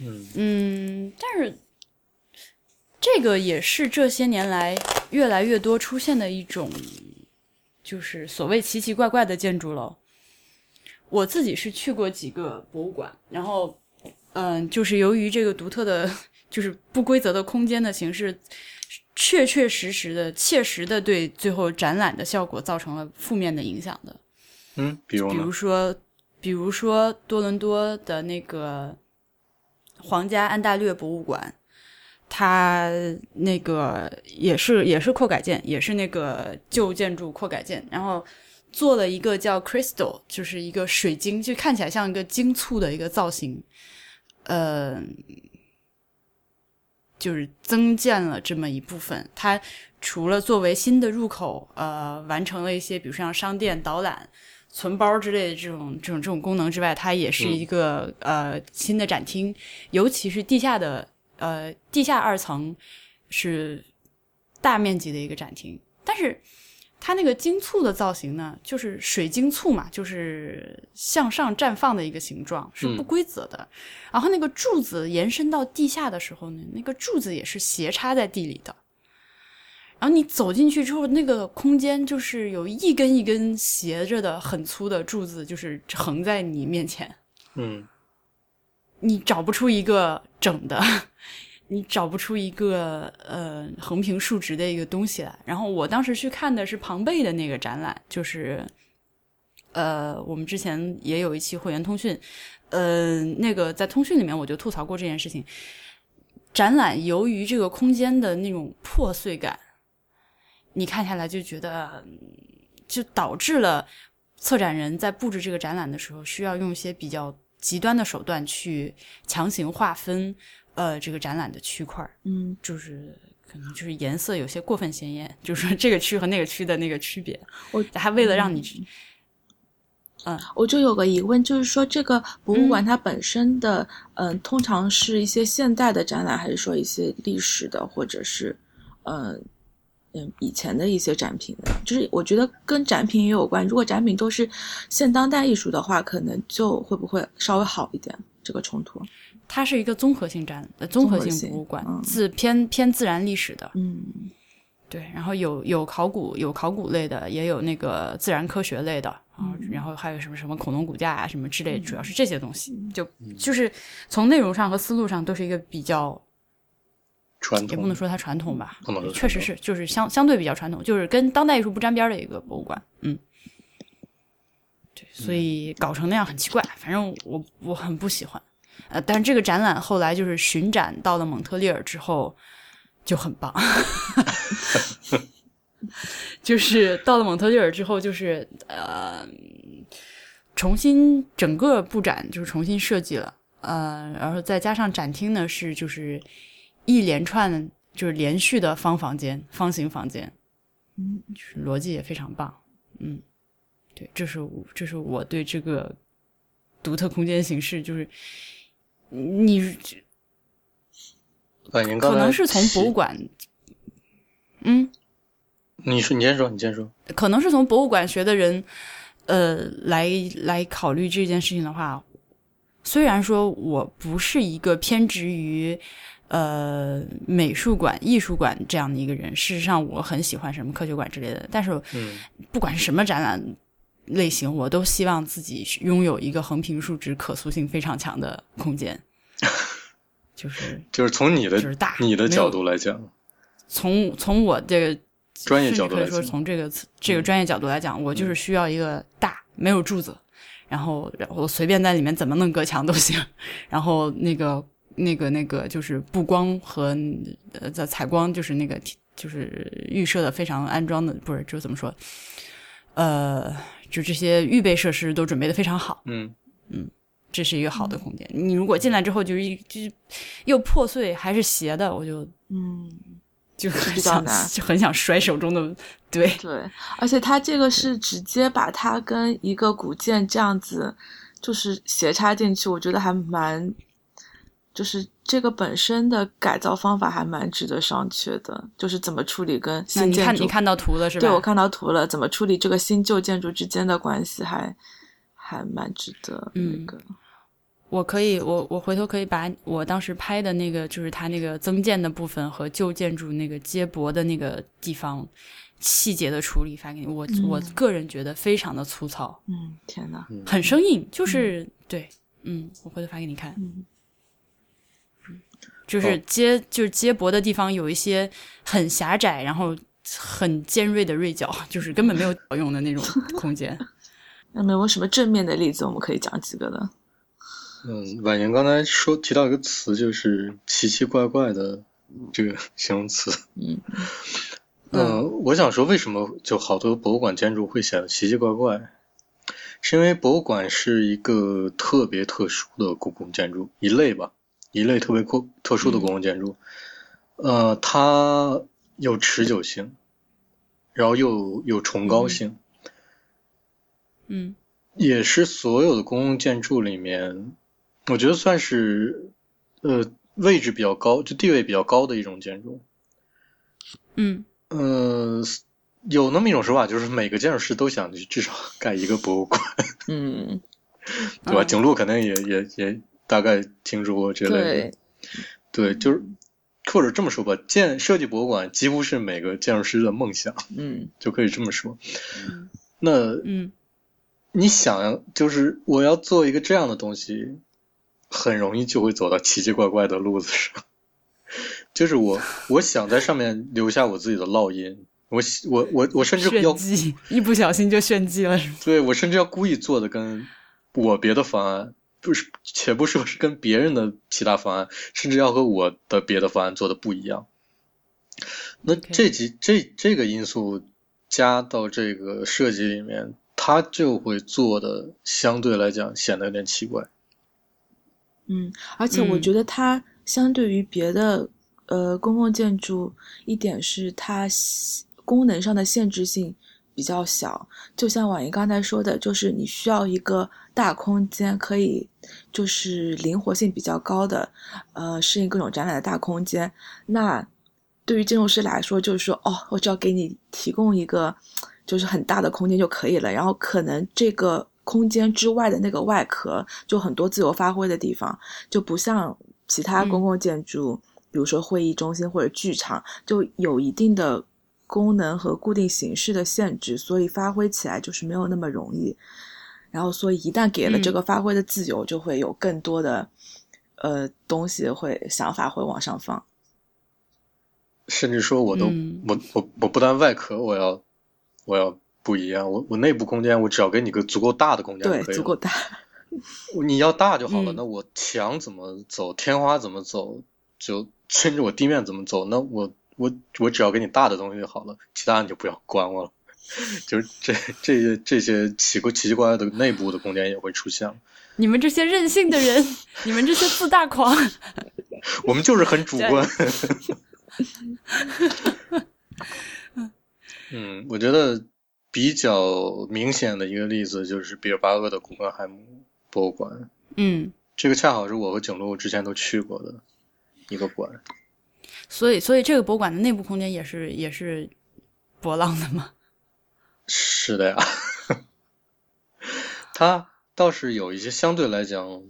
嗯嗯，但是这个也是这些年来越来越多出现的一种，就是所谓奇奇怪怪的建筑了。我自己是去过几个博物馆，然后嗯，就是由于这个独特的。就是不规则的空间的形式，确确实实的、切实的对最后展览的效果造成了负面的影响的。嗯，比如比如说，比如说多伦多的那个皇家安大略博物馆，它那个也是也是扩改建，也是那个旧建筑扩改建，然后做了一个叫 Crystal，就是一个水晶，就看起来像一个晶簇的一个造型，呃。就是增建了这么一部分，它除了作为新的入口，呃，完成了一些，比如像商店导览、存包之类的这种这种这种功能之外，它也是一个呃新的展厅，尤其是地下的呃地下二层是大面积的一个展厅，但是。它那个晶簇的造型呢，就是水晶簇嘛，就是向上绽放的一个形状，是不规则的。然后那个柱子延伸到地下的时候呢，那个柱子也是斜插在地里的。然后你走进去之后，那个空间就是有一根一根斜着的很粗的柱子，就是横在你面前。嗯，你找不出一个整的。你找不出一个呃横平竖直的一个东西来。然后我当时去看的是庞贝的那个展览，就是呃我们之前也有一期会员通讯，呃那个在通讯里面我就吐槽过这件事情。展览由于这个空间的那种破碎感，你看下来就觉得就导致了策展人在布置这个展览的时候需要用一些比较极端的手段去强行划分。呃，这个展览的区块嗯，就是可能就是颜色有些过分鲜艳，就是说这个区和那个区的那个区别。我还为了让你，嗯，我就有个疑问，就是说这个博物馆它本身的，嗯，通常是一些现代的展览，还是说一些历史的，或者是，嗯嗯以前的一些展品呢？就是我觉得跟展品也有关。如果展品都是现当代艺术的话，可能就会不会稍微好一点这个冲突。它是一个综合性展，综合性博物馆，自偏偏自然历史的，嗯，对，然后有有考古，有考古类的，也有那个自然科学类的啊，然后还有什么什么恐龙骨架啊，什么之类，主要是这些东西，就就是从内容上和思路上都是一个比较传统，也不能说它传统吧，确实是，就是相相对比较传统，就是跟当代艺术不沾边的一个博物馆，嗯，对，所以搞成那样很奇怪，反正我我很不喜欢。呃，但是这个展览后来就是巡展到了蒙特利尔之后就很棒，就是到了蒙特利尔之后，就是呃重新整个布展就是重新设计了，呃，然后再加上展厅呢是就是一连串就是连续的方房间、方形房间，嗯，就是逻辑也非常棒。嗯，对，这是我这是我对这个独特空间形式，就是你可能是从博物，馆，嗯，你说你先说，你先说。可能是从博物馆学的人，呃，来来考虑这件事情的话，虽然说我不是一个偏执于呃美术馆、艺术馆这样的一个人，事实上我很喜欢什么科学馆之类的，但是嗯不管是什么展览类型，我都希望自己拥有一个横平竖直、可塑性非常强的空间，就是就是从你的就是大你的角度来讲，从从我这个专业角度来，说从这个这个专业角度来讲，我就是需要一个大没有柱子，然后然后随便在里面怎么弄隔墙都行，然后那个那个那个就是布光和呃在采光就是那个就是预设的非常安装的不是就怎么说，呃就这些预备设施都准备的非常好，嗯。嗯这是一个好的空间。你如果进来之后就是一就是又破碎还是斜的，我就嗯，就很比较想难 就很想摔手中的对。对，而且它这个是直接把它跟一个古建这样子，就是斜插进去，我觉得还蛮，就是这个本身的改造方法还蛮值得商榷的，就是怎么处理跟那你新建筑。看你看到图了是吧？对，我看到图了，怎么处理这个新旧建筑之间的关系还，还蛮值得那嗯个。我可以，我我回头可以把我当时拍的那个，就是它那个增建的部分和旧建筑那个接驳的那个地方细节的处理发给你。我、嗯我个人觉得非常的粗糙，嗯，天呐，嗯很生硬，就是、对，嗯，我回头发给你看，嗯就是哦接、就是接驳的地方有一些很狭窄，然后很尖锐的锐角，就是根本没有用的那种 空间。那么有没有什么正面的例子？我们可以讲几个的。嗯，婉莹刚才说提到一个词，就是奇奇怪怪的这个形容词。嗯呃，我想说，为什么就好多博物馆建筑会显得奇奇怪怪？是因为博物馆是一个特别特殊的公共建筑一类吧，一类特别特特殊的公共建筑。呃，它有持久性，然后又有崇高性，嗯。也是所有的公共建筑里面，我觉得算是呃位置比较高，就地位比较高的一种建筑。嗯。呃，有那么一种说法，就是每个建筑师都想去至少盖一个博物馆，嗯，对吧？嗯。景路肯定也也也大概听说过这类的。对，，对，就是或者这么说吧，建设计博物馆几乎是每个建筑师的梦想，嗯。就可以这么说。那嗯。你想，就是我要做一个这样的东西，很容易就会走到奇奇怪怪的路子上。就是我，我想在上面留下我自己的烙印，我喜我我我甚至要，一不小心就炫技了，是吗？对我甚至要故意做的跟我别的方案不是，且不说是跟别人的其他方案，甚至要和我的别的方案做的不一样。那这几这这个因素加到这个设计里面，它就会做的相对来讲显得有点奇怪。嗯，而且我嗯觉得它相对于别的呃公共建筑，一点是它功能上的限制性比较小。就像婉莹刚才说的，就是你需要一个大空间，可以就是灵活性比较高的，呃，适应各种展览的大空间。那对于建筑师来说，就是说，哦，我只要给你提供一个就是很大的空间就可以了，然后可能这个空间之外的那个外壳就很多自由发挥的地方，就不像其他公共建筑，比如说会议中心或者剧场，就有一定的功能和固定形式的限制，所以发挥起来就是没有那么容易。然后，所以一旦给了这个发挥的自由，就会有更多的呃东西会想法会往上放。甚至说我都、嗯我我我不但外壳我要我要不一样，我我内部空间我只要给你个足够大的空间就对可以，了。足够大。你要大就好了，嗯那我墙怎么走，天花怎么走，就甚至我地面怎么走，那我我我只要给你大的东西就好了，其他你就不要管我了。就是这这些这些奇怪奇奇怪怪的内部的空间也会出现。你们这些任性的人，你们这些自大狂，我们就是很主观。嗯，我觉得比较明显的一个例子就是比尔巴鄂的古根海姆博物馆。嗯，这个恰好是我和景路之前都去过的一个馆。所以，所以这个博物馆的内部空间也是也是波浪的吗？是的呀，它倒是有一些相对来讲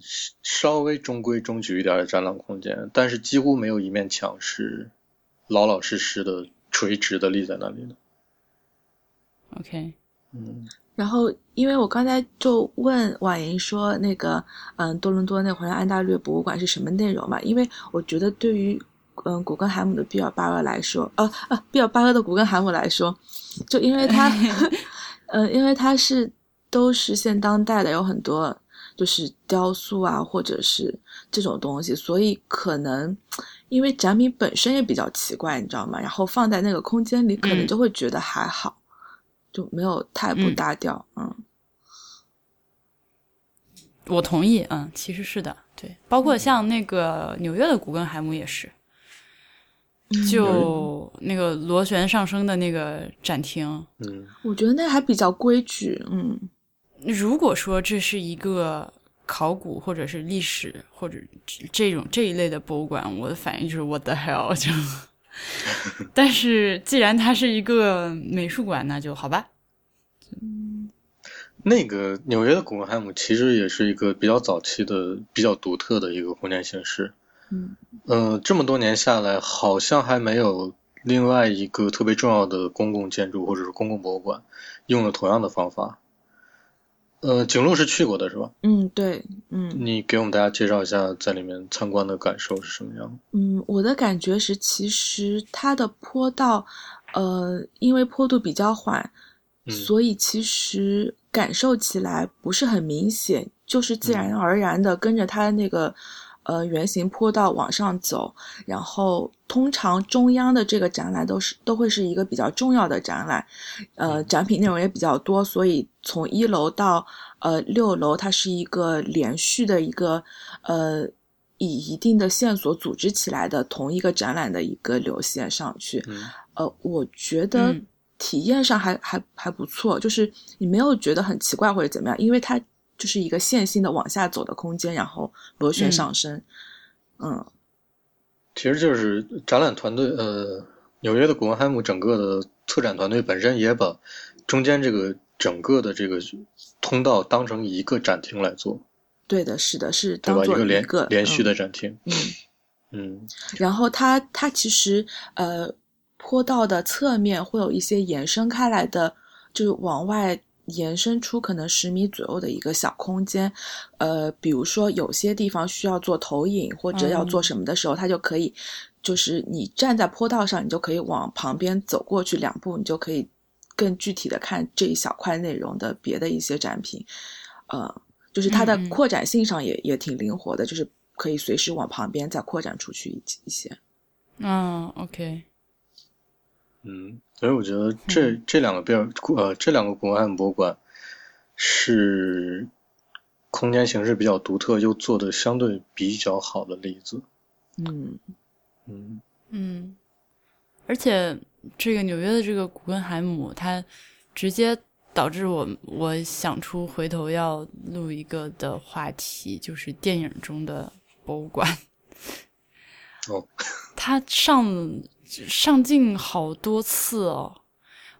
稍微中规中矩一点的展览空间，但是几乎没有一面墙是老老实实的垂直的立在那里的。OK，嗯，然后，因为我刚才就问婉莹说，那个，嗯，多伦多那会儿安大略博物馆是什么内容嘛？因为我觉得对于，嗯，古根海姆的毕尔巴鄂来说，呃呃，毕尔巴鄂的古根海姆来说，就因为他，呃，因为他是都是现当代的，有很多就是雕塑啊，或者是这种东西，所以可能因为展品本身也比较奇怪，你知道吗？然后放在那个空间里，可能嗯就会觉得还好。就没有太不嗯搭调，嗯我同意，嗯，其实是的，对，包括像那个纽约的古根海姆也是，就那个螺旋上升的那个展厅，嗯，我觉得那还比较规矩，嗯如果说这是一个考古或者是历史或者这种这一类的博物馆，我的反应就是 what the hell 就。但是既然它是一个美术馆，那就好吧。嗯那个纽约的古根海姆其实也是一个比较早期的、比较独特的一个空间形式。嗯呃，这么多年下来，好像还没有另外一个特别重要的公共建筑或者是公共博物馆用了同样的方法。呃，景路是去过的是吧？嗯，对，嗯你给我们大家介绍一下在里面参观的感受是什么样？嗯，我的感觉是，其实它的坡道，呃，因为坡度比较缓，嗯所以其实感受起来不是很明显，就是自然而然的跟着它那个。呃，圆形坡道往上走，然后通常中央的这个展览都是都会是一个比较重要的展览，呃，展品内容也比较多，所以从一楼到呃六楼，它是一个连续的一个呃以一定的线索组织起来的同一个展览的一个流线上去。嗯呃，我觉得嗯体验上还、还还不错，就是你没有觉得很奇怪或者怎么样，因为它就是一个线性的往下走的空间，然后螺旋嗯上升。嗯其实就是展览团队，呃，纽约的古根海姆整个的策展团队本身也把中间这个整个的这个通道当成一个展厅来做，对的，是的，是对吧？当做一个连个连续嗯的展厅。嗯嗯然后它它其实呃坡道的侧面会有一些延伸开来的，就是往外延伸出可能十米左右的一个小空间，呃，比如说有些地方需要做投影或者要做什么的时候，它就可以，就是你站在坡道上，你就可以往旁边走过去两步，你就可以更具体的看这一小块内容的别的一些展品，呃，就是它的扩展性上也也挺灵活的，就是可以随时往旁边再扩展出去一一些。嗯，OK，嗯，所以我觉得这这两个贝尔呃这两个古根海姆博物馆是空间形式比较独特又做的相对比较好的例子。嗯嗯嗯，而且这个纽约的这个古根海姆，它直接导致我我想出回头要录一个的话题，就是电影中的博物馆。哦，它上上镜好多次哦。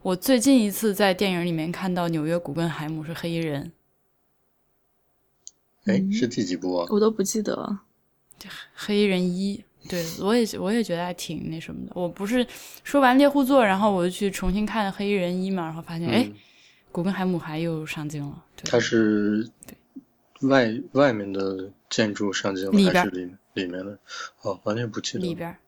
我最近一次在电影里面看到纽约古根海姆是黑衣人，哎，嗯是第几部啊？我都不记得了。黑衣人一，对我也我也觉得还挺那什么的。我不是说完猎户座，然后我就去重新看黑衣人一嘛，然后发现哎、嗯，古根海姆还又上镜了。对，他是外外面的建筑上镜了还是里里面的？哦，完全不记得。里边儿，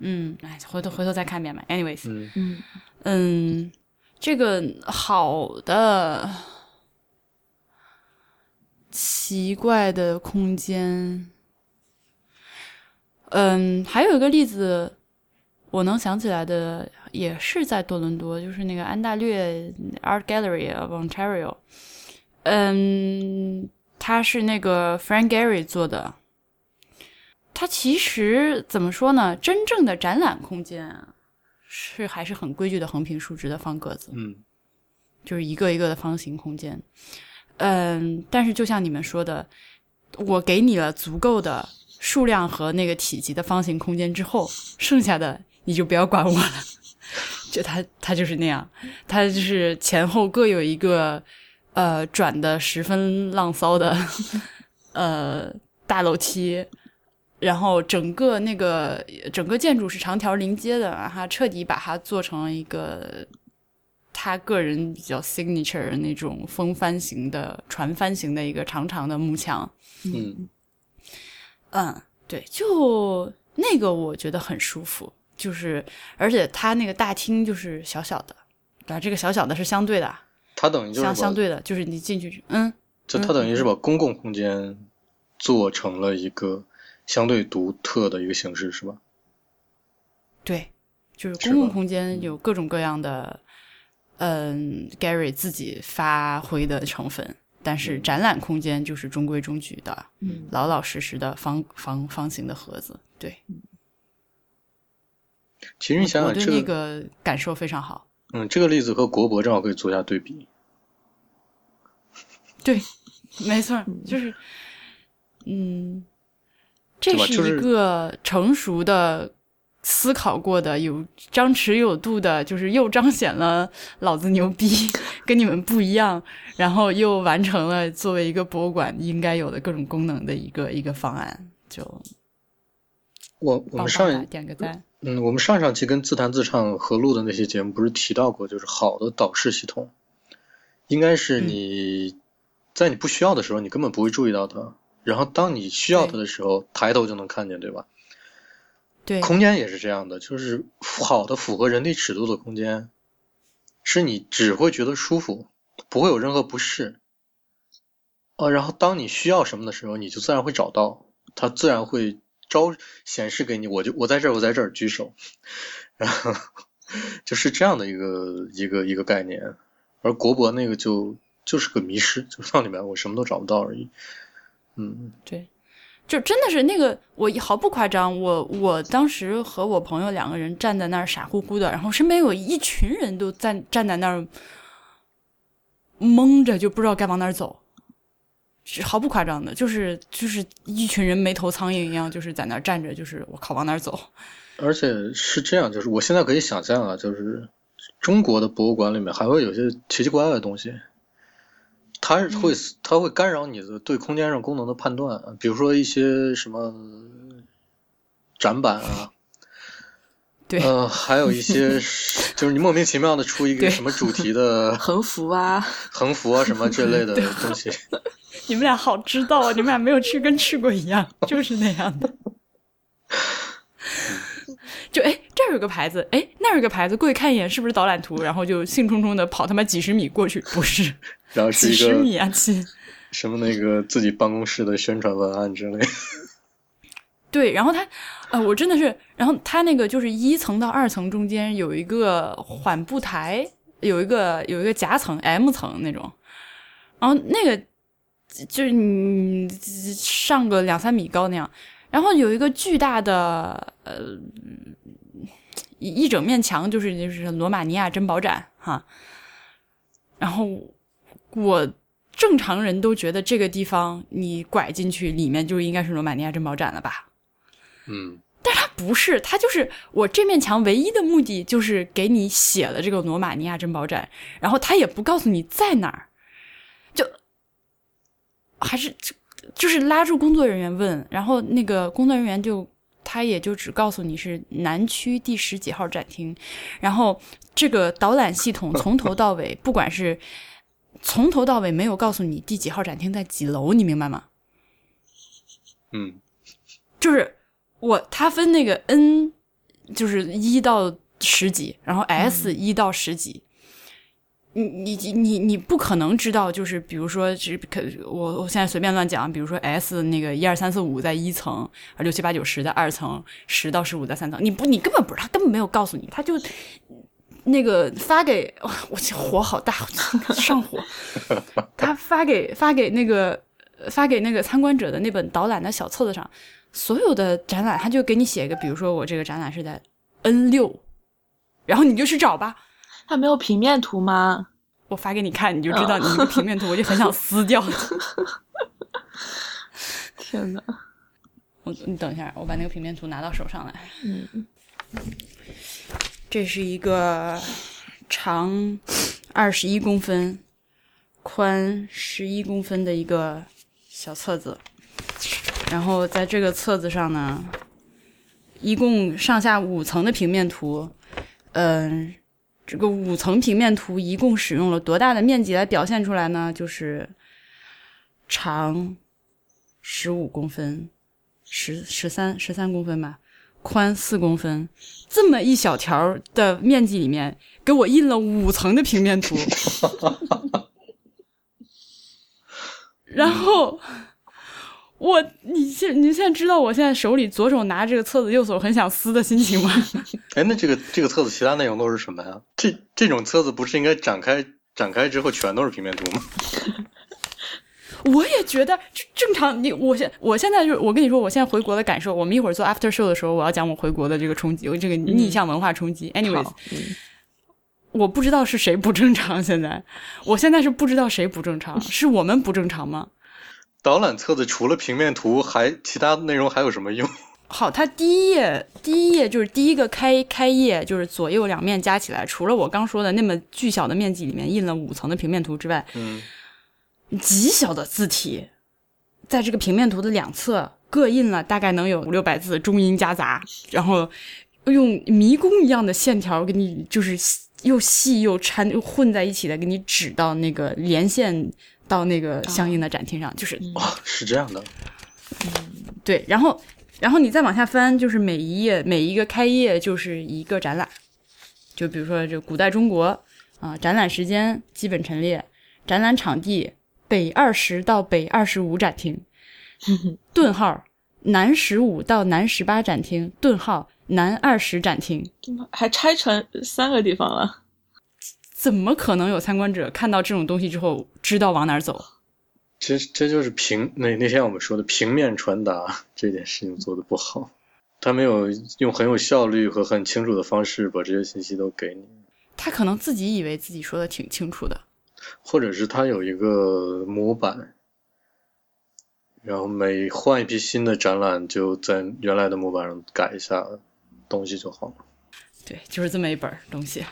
嗯，哎，回头回头再看一遍吧。Anyways，嗯嗯嗯，这个好的奇怪的空间，嗯，还有一个例子，我能想起来的也是在多伦多，就是那个安大略 Art Gallery of Ontario。嗯，它是那个 Frank Gehry 做的。它其实怎么说呢？真正的展览空间啊，是还是很规矩的横平竖直的方格子，嗯就是一个一个的方形空间。嗯，但是就像你们说的，我给你了足够的数量和那个体积的方形空间之后，剩下的你就不要管我了。就它，它就是那样，它就是前后各有一个呃转的十分浪骚的 呃大楼梯，然后整个那个整个建筑是长条临街的，然后彻底把它做成了一个他个人比较 signature 的那种风帆型的船帆型的一个长长的幕墙。嗯。嗯，对，就那个我觉得很舒服，就是而且它那个大厅就是小小的，对吧？这个小小的是相对的，它等于就是相相对的，就是你进去，嗯，就它等于是把公共空间做成了一个相对独特的一个形式，是吧？对，就是公共空间有各种各样的，嗯，Gary 自己发挥的成分，但是嗯展览空间就是中规中矩的，嗯老老实实的方方方形的盒子。对，其实你想想这那个感受非常好。嗯，这个例子和国博正好可以做一下对比。对，没错，就是，嗯，这是一个成熟的、思考过的、有张弛有度的，就是又彰显了老子牛逼，跟你们不一样，然后又完成了作为一个博物馆应该有的各种功能的一个一个方案，就我我们上的，点个赞。嗯，我们上上期跟自弹自唱合录的那些节目，不是提到过，就是好的导视系统，应该是嗯。你在你不需要的时候，你根本不会注意到它，然后当你需要它的时候，抬头就能看见，对吧？对，空间也是这样的，就是好的符合人体尺度的空间，是你只会觉得舒服，不会有任何不适。哦，然后当你需要什么的时候，你就自然会找到，它自然会招显示给你，我就我在这儿，我在这儿，举手，然后就是这样的一个一个一个概念。而国博那个就就是个迷失，就是到里面我什么都找不到而已。嗯对，就真的是那个，我毫不夸张，我我当时和我朋友两个人站在那儿傻乎乎的，然后身边有一群人都站站在那儿懵着，就不知道该往哪儿走，是毫不夸张的，就是就是一群人没头苍蝇一样，就是在那儿站着，就是我靠往哪儿走？而且是这样，就是我现在可以想象啊，就是中国的博物馆里面还会有些奇奇怪怪的东西，它是会它会干扰你的对空间上功能的判断，比如说一些什么展板啊，对，呃，还有一些 就是你莫名其妙的出一个什么主题的 横幅啊，横幅啊什么这类的东西，你们俩好知道啊，你们俩没有去跟去过一样，就是那样的。就哎，这儿有个牌子，哎，那儿有个牌子，过去看一眼，是不是导览图？然后就兴冲冲的跑他妈几十米过去，不是然后是几一个十米啊，亲。什么那个自己办公室的宣传文案之类的。对，然后它，呃，我真的是，然后它那个就是一层到二层中间有一个缓步台，有一个有一个夹层 M 层那种，然后那个就是你上个两三米高那样，然后有一个巨大的呃一一整面墙，就是就是罗马尼亚珍宝展哈，然后我。正常人都觉得这个地方你拐进去，里面就应该是罗马尼亚珍宝展了吧？嗯不是，它就是我这面墙唯一的目的就是给你写了这个罗马尼亚珍宝展，然后他也不告诉你在哪儿，就还是就就是拉住工作人员问，然后那个工作人员就他也就只告诉你是南区第十几号展厅，然后这个导览系统从头到尾，不管是从头到尾没有告诉你第几号展厅在几楼，你明白吗？嗯。就是我，他分那个 N，就是一到十级，然后 S 一到十级，你你你你不可能知道，就是比如说，只可我我现在随便乱讲，比如说 S 那个一二三四五在一层，而六七八九十在二层，十到十五在三层，你不你根本不知道，他根本没有告诉你，他就那个发给我这火好大，上火，他发给发给那个发给那个参观者的那本导览的小册子上，所有的展览他就给你写一个，比如说我这个展览是在 N 六，然后你就去找吧。他没有平面图吗？我发给你看，你就知道你那个平面图，我就很想撕掉。天呐，我你等一下，我把那个平面图拿到手上来。嗯，这是一个长二十一公分、宽十一公分的一个小册子，然后在这个册子上呢，一共上下五层的平面图，嗯。这个五层平面图一共使用了多大的面积来表现出来呢？就是长十五公分，十十三十三公分吧，宽四公分，这么一小条的面积里面，给我印了五层的平面图，然后。我，你现你现在知道我现在手里左手拿这个册子，右手很想撕的心情吗？哎，那这个这个册子其他内容都是什么呀？这这种册子不是应该展开展开之后全都是平面图吗？我也觉得正常。你我现我现在就我跟你说，我现在回国的感受。我们一会儿做 after show 的时候，我要讲我回国的这个冲击，这个逆向文化冲击。anyways，我不知道是谁不正常。现在，我现在是不知道谁不正常，是我们不正常吗？导览册子除了平面图，还其他内容还有什么用？好，它第一页第一页就是第一个开开页，就是左右两面加起来，除了我刚说的那么巨小的面积里面印了五层的平面图之外，嗯，极小的字体，在这个平面图的两侧各印了大概能有五六百字，中英夹杂，然后用迷宫一样的线条给你，就是又细又掺又混在一起的，给你指到那个连线。到那个相应的展厅上，就是哦，是这样的，嗯，对，然后，然后你再往下翻，就是每一页每一个开页就是一个展览，就比如说这古代中国啊，展览时间基本陈列，展览场地北二十到北二十五展厅，顿号南十五到南十八展厅，顿号南二十展厅，还拆成三个地方了。怎么可能有参观者看到这种东西之后知道往哪儿走？这这就是平那那天我们说的平面传达这件事情做的不好，他没有用很有效率和很清楚的方式把这些信息都给你。他可能自己以为自己说的挺清楚的，或者是他有一个模板，然后每换一批新的展览就在原来的模板上改一下东西就好了。对，就是这么一本东西。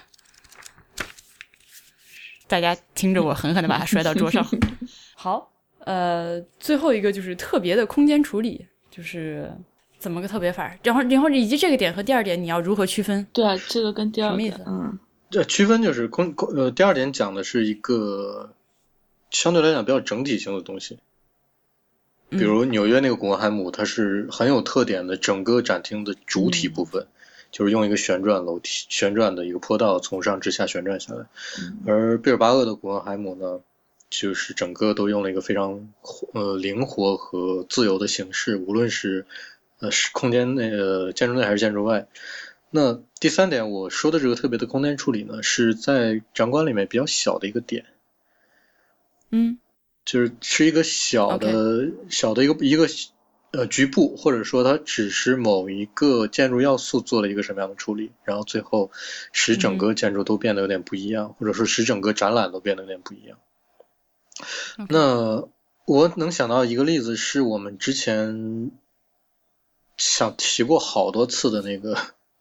大家听着，我狠狠的把它摔到桌上。好，呃，最后一个就是特别的空间处理，就是怎么个特别法？然后，然后以及这个点和第二点你要如何区分？对啊，这个跟第二什么意思？嗯，这区分就是空空呃，第二点讲的是一个相对来讲比较整体性的东西，比如纽约那个古根海姆，它是很有特点的，整个展厅的主体部分。就是用一个旋转楼梯、旋转的一个坡道从上至下旋转下来，而毕尔巴鄂的古根海姆呢，就是整个都用了一个非常呃灵活和自由的形式，无论是呃是空间内呃建筑内还是建筑外。那第三点我说的这个特别的空间处理呢，是在展馆里面比较小的一个点，嗯，就是是一个小的小的一个一个。呃，局部或者说它只是某一个建筑要素做了一个什么样的处理，然后最后使整个建筑都变得有点不一样，或者说使整个展览都变得有点不一样。那我能想到一个例子，是我们之前想提过好多次的那个，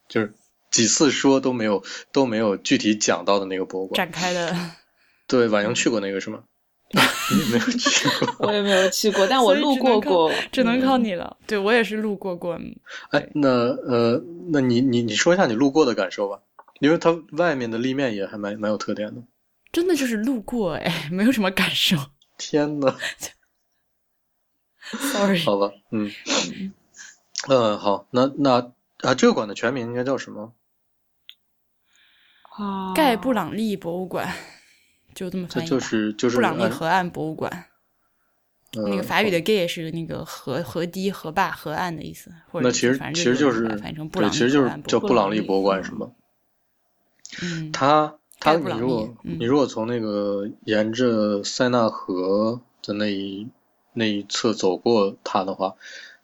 就是几次说都没有都没有具体讲到的那个博物馆展开的。对，婉莹去过那个是吗？你没有去过，我也没有去过，但我路过过，只能靠你了。对我也是路过过。哎，那呃，那你你你说一下你路过的感受吧，因为它外面的立面也还蛮蛮有特点的。真的就是路过哎，没有什么感受。天呐 Sorry，好吧，嗯，嗯，好，那那啊，这个馆的全名应该叫什么？啊，盖布朗利博物馆。就这么翻译吧。就是就是布朗利河岸博物馆，呃那个法语的 gay 是那个河河堤、河坝、河岸的意思，或者那其实其实就是把它翻译成布对，朗尼其实就是叫布朗利博物馆是吗？嗯，它它你如果嗯你如果从那个沿着塞纳河的那一那一侧走过它的话，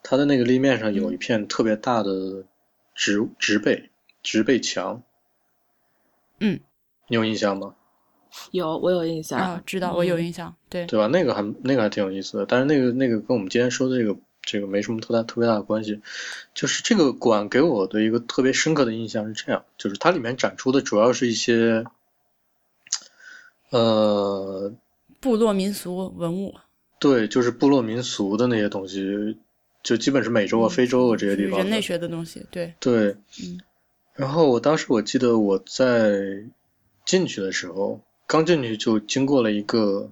它的那个立面上有一片特别大的植植被植被墙，嗯，你有印象吗？有我有印象，啊，知道，我有嗯印象，对，对吧？那个还那个还挺有意思的，但是那个那个跟我们今天说的这个这个没什么特大特别大的关系。就是这个馆给我的一个特别深刻的印象是这样，就是它里面展出的主要是一些，呃，部落民俗文物，对，就是部落民俗的那些东西，就基本是美洲啊、非洲啊这些地方人类学的东西，对，对，嗯。然后我当时我记得我在进去的时候，刚进去就经过了一个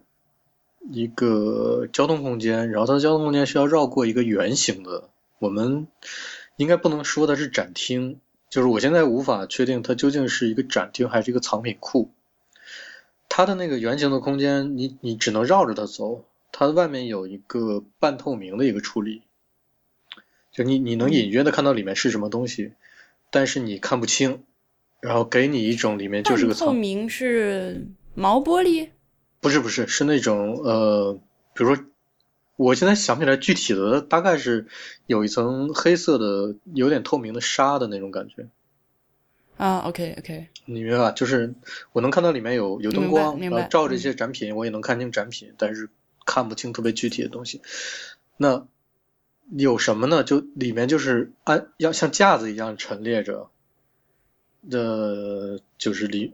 一个交通空间，然后它的交通空间需要绕过一个圆形的，我们应该不能说它是展厅，就是我现在无法确定它究竟是一个展厅还是一个藏品库。它的那个圆形的空间，你你只能绕着它走，它外面有一个半透明的一个处理，就你你能隐约的看到里面是什么东西。但是你看不清，然后给你一种里面就是个透，明是毛玻璃，不是不是是那种呃，比如说，我现在想不起来具体的，大概是有一层黑色的、有点透明的纱的那种感觉，啊，OK OK，你明白吧？就是我能看到里面有有灯光，然后照着一些展品，我也能看清展品，但是看不清特别具体的东西。那有什么呢？就里面就是按要像架子一样陈列着，呃，就是里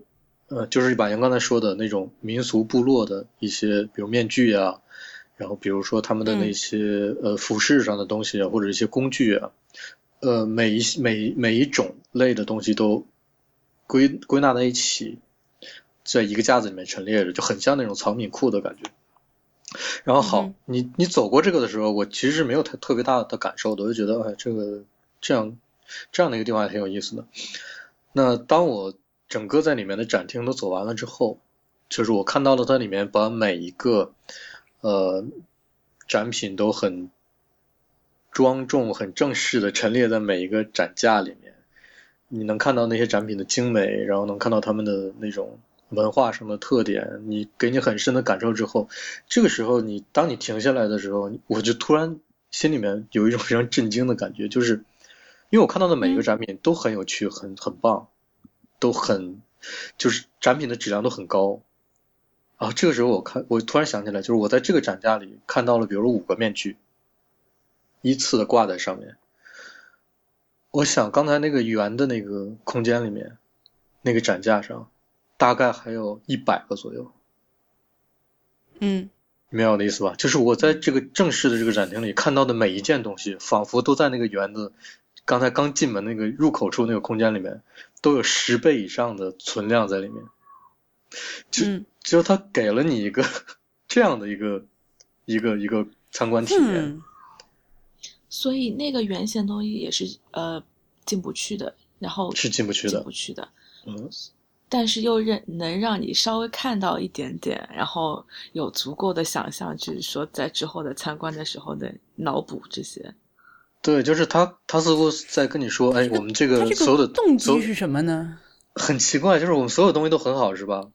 呃，就是把杨刚才说的那种民俗部落的一些，比如面具啊，然后比如说他们的那些、呃服饰上的东西啊，或者一些工具啊，呃，每一每每一种类的东西都归归纳在一起，在一个架子里面陈列着，就很像那种藏品库的感觉。然后好，嗯你你走过这个的时候，我其实是没有太特别大的感受的，我就觉得哎，这个这样这样的一个地方还挺有意思的。那当我整个在里面的展厅都走完了之后，就是我看到了它里面把每一个呃展品都很庄重、很正式的陈列在每一个展架里面。你能看到那些展品的精美，然后能看到他们的那种文化上的特点，你给你很深的感受之后，这个时候你当你停下来的时候，我就突然心里面有一种非常震惊的感觉，就是因为我看到的每一个展品都很有趣，很很棒，都很就是展品的质量都很高。然后这个时候我看，我突然想起来，就是我在这个展架里看到了，比如说五个面具，依次的挂在上面。我想刚才那个圆的那个空间里面，那个展架上，大概还有一百个左右。嗯明白我的意思吧？就是我在这个正式的这个展厅里看到的每一件东西，仿佛都在那个园子刚才刚进门那个入口处那个空间里面，都有十倍以上的存量在里面。就嗯就他给了你一个 这样的一个一个一个参观体验。嗯，所以那个原先东西也是呃进不去的，然后是进不去的进不去的，嗯，但是又让能让你稍微看到一点点，然后有足够的想象，就是说在之后的参观的时候的脑补这些。对，就是他他似乎在跟你说，哎，我们这个所有的动机是什么呢？很奇怪，就是我们所有东西都很好，是吧？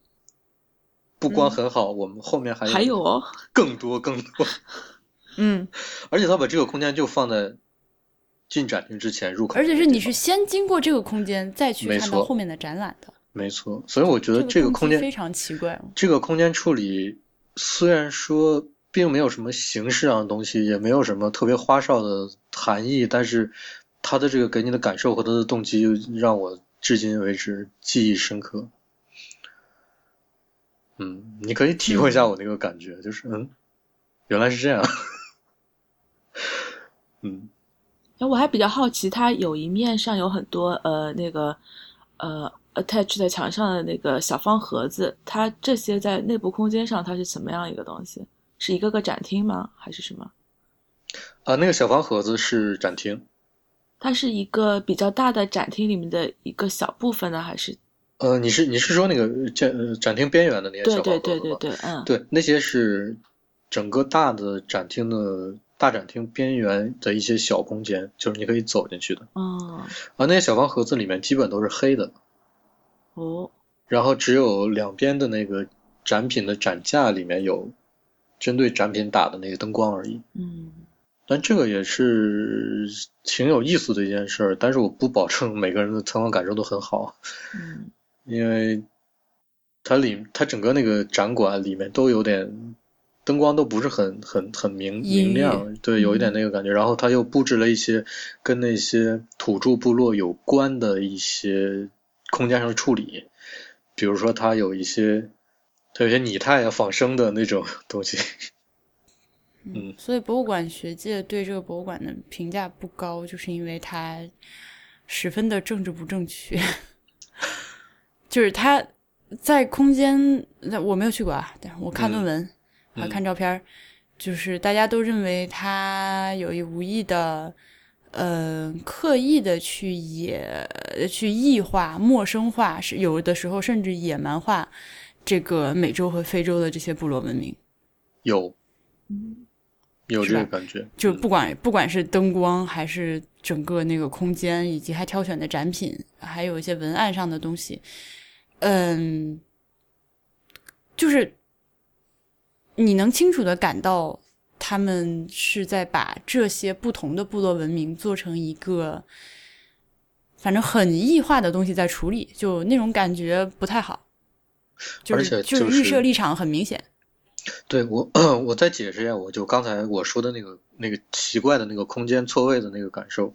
不光嗯很好，我们后面还还有哦，更多更多。嗯，而且他把这个空间就放在进展厅之前入口，而且是你是先经过这个空间，再去看到后面的展览的。没错，所以我觉得这个空间机非常奇怪哦。这个空间处理虽然说并没有什么形式上的东西，也没有什么特别花哨的含义，但是它的这个给你的感受和它的动机让我至今为止记忆深刻。嗯，你可以体会一下我那个感觉，就是嗯，原来是这样。嗯，哎，我还比较好奇，它有一面上有很多呃那个呃 attach 在墙上的那个小方盒子，它这些在内部空间上它是什么样一个东西？是一个个展厅吗？还是什么？啊，那个小方盒子是展厅，它是一个比较大的展厅里面的一个小部分呢，还是呃，你是你是说那个展呃展厅边缘的那些小对房子吗？对对对对，嗯，对，那些是整个大的展厅的大展厅边缘的一些小空间，就是你可以走进去的。哦而那些小方盒子里面基本都是黑的，哦，然后只有两边的那个展品的展架里面有针对展品打的那个灯光而已。嗯但这个也是挺有意思的一件事儿，但是我不保证每个人的参观感受都很好，嗯因为它里它整个那个展馆里面都有点灯光都不是很很很明明亮，对，有一点那个感觉。然后他又布置了一些跟那些土著部落有关的一些空间上的处理，比如说它有一些它有一些拟态啊仿生的那种东西。嗯所以博物馆学界对这个博物馆的评价不高，就是因为它十分的政治不正确。就是它在空间，那我没有去过啊，但是我看论文，还有看照片儿，就是大家都认为它有意无意的，呃，刻意的去野去异化、陌生化，是有的时候甚至野蛮化这个美洲和非洲的这些部落文明。有。有这个感觉，嗯。就不管不管是灯光，还是整个那个空间，以及还挑选的展品，还有一些文案上的东西，嗯，就是你能清楚的感到他们是在把这些不同的部落文明做成一个，反正很异化的东西在处理，就那种感觉不太好，就而是且就是预设立场很明显。对我，我再解释一下，我就刚才我说的那个那个奇怪的那个空间错位的那个感受。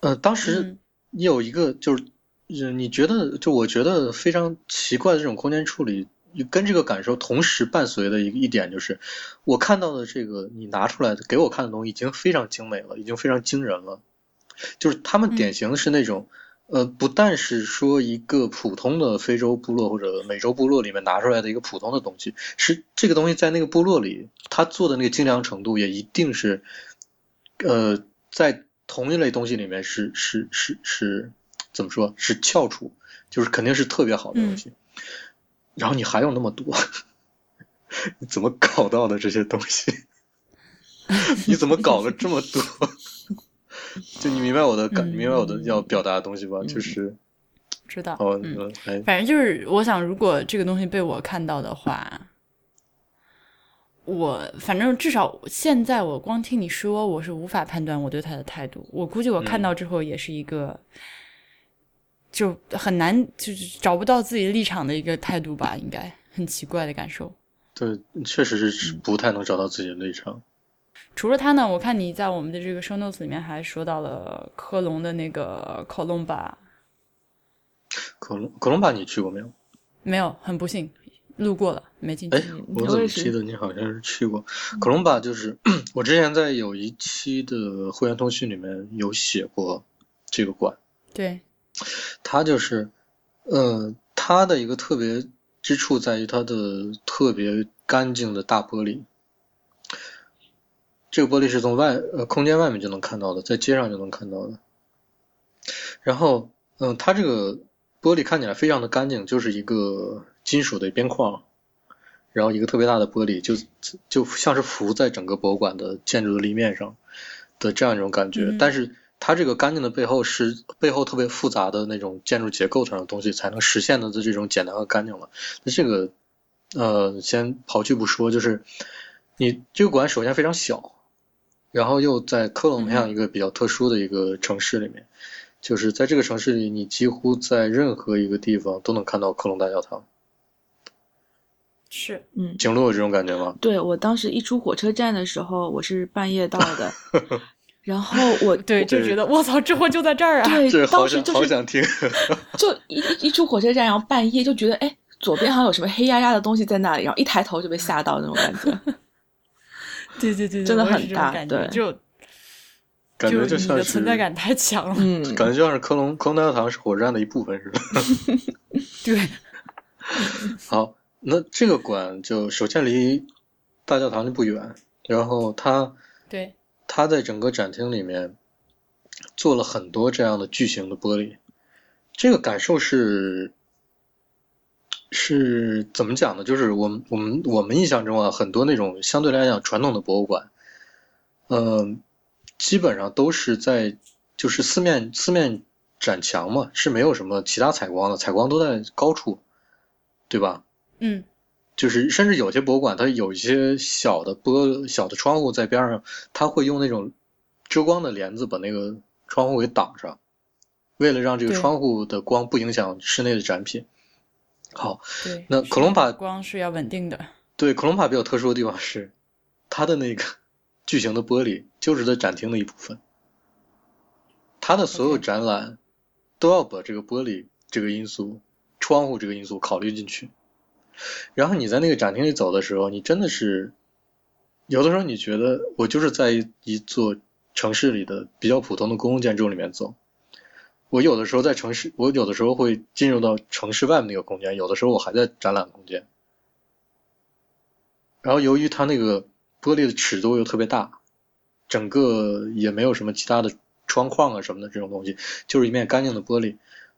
呃，当时嗯你有一个就是，呃你觉得就我觉得非常奇怪的这种空间处理，跟这个感受同时伴随的一一点就是，我看到的这个你拿出来的给我看的东西已经非常精美了，已经非常惊人了。就是他们典型的是那种。呃，不但是说一个普通的非洲部落或者美洲部落里面拿出来的一个普通的东西，是这个东西在那个部落里，他做的那个精良程度也一定是，呃，在同一类东西里面是是是是怎么说？是翘楚，就是肯定是特别好的东西。然后你还有那么多，你怎么搞到的这些东西？你怎么搞了这么多？就你明白我的感，嗯明白我的要表达的东西吧？嗯就是，知道，哦，嗯。嗯，哎，反正就是，我想，如果这个东西被我看到的话，我反正至少现在我光听你说，我是无法判断我对他的态度。我估计我看到之后也是一个，就很难就是找不到自己立场的一个态度吧，应该很奇怪的感受。对，确实是不太能找到自己的立场。除了他呢，我看你在我们的这个 show notes 里面还说到了科隆的那个 Colomba，科隆科隆巴你去过没有？没有，很不幸路过了，没进去。哎，我怎么记得你好像是去过？科隆巴就是 我之前在有一期的会员通讯里面有写过这个馆，对，它就是，呃，它的一个特别之处在于它的特别干净的大玻璃。这个玻璃是从外呃空间外面就能看到的，在街上就能看到的。然后，嗯、它这个玻璃看起来非常的干净，就是一个金属的边框，然后一个特别大的玻璃，就就像是浮在整个博物馆的建筑的立面上的这样一种感觉。嗯但是它这个干净的背后是背后特别复杂的那种建筑结构上的东西才能实现的这种简单和干净了。那这个呃，先刨去不说，就是你这个馆首先非常小，然后又在科隆那样一个比较特殊的一个城市里面，就是在这个城市里，你几乎在任何一个地方都能看到科隆大教堂。是，嗯，景路有这种感觉吗？对我当时一出火车站的时候，我是半夜到的，然后我 对，就觉得我操，这货就在这儿啊！对 这好想当时就是好想听。就一一出火车站，然后半夜就觉得哎，左边好像有什么黑压压的东西在那里，然后一抬头就被吓到那种感觉。对对对，真的很大对就感觉就你像是的存在，感太强了。嗯，感觉就像是科隆科隆大教堂是火车站的一部分似的。对，好，那这个馆就首先离大教堂就不远，然后它对，他在整个展厅里面做了很多这样的巨型的玻璃，这个感受是是怎么讲呢？就是我们我们我们印象中啊，很多那种相对来讲传统的博物馆，嗯、基本上都是在就是四面四面展墙嘛，是没有什么其他采光的，采光都在高处，对吧？嗯就是甚至有些博物馆，它有一些小的玻小的窗户在边上，它会用那种遮光的帘子把那个窗户给挡上，为了让这个窗户的光不影响室内的展品。好，那克隆帕光是要稳定的。对，克隆帕比较特殊的地方是，它的那个巨型的玻璃就是它展厅的一部分，它的所有展览都要把这个玻璃这个因素、窗户这个因素考虑进去。然后你在那个展厅里走的时候，你真的是有的时候你觉得我就是在一座城市里的比较普通的公共建筑里面走。我有的时候在城市，我有的时候会进入到城市外面那个空间，有的时候我还在展览空间。然后由于它那个玻璃的尺度又特别大，整个也没有什么其他的窗框啊什么的这种东西，就是一面干净的玻璃。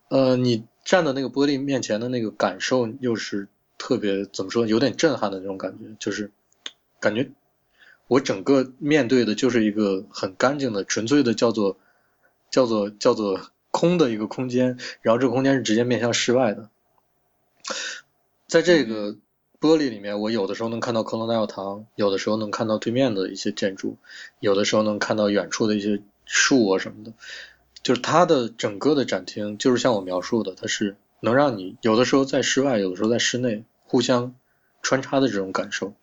呃，你站在那个玻璃面前的那个感受又是特别怎么说，有点震撼的那种感觉，就是感觉我整个面对的就是一个很干净的、纯粹的叫做叫做叫做空的一个空间，然后这个空间是直接面向室外的。在这个玻璃里面，我有的时候能看到科隆大教堂，有的时候能看到对面的一些建筑，有的时候能看到远处的一些树啊什么的。就是它的整个的展厅，就是像我描述的，它是能让你有的时候在室外，有的时候在室内互相穿插的这种感受。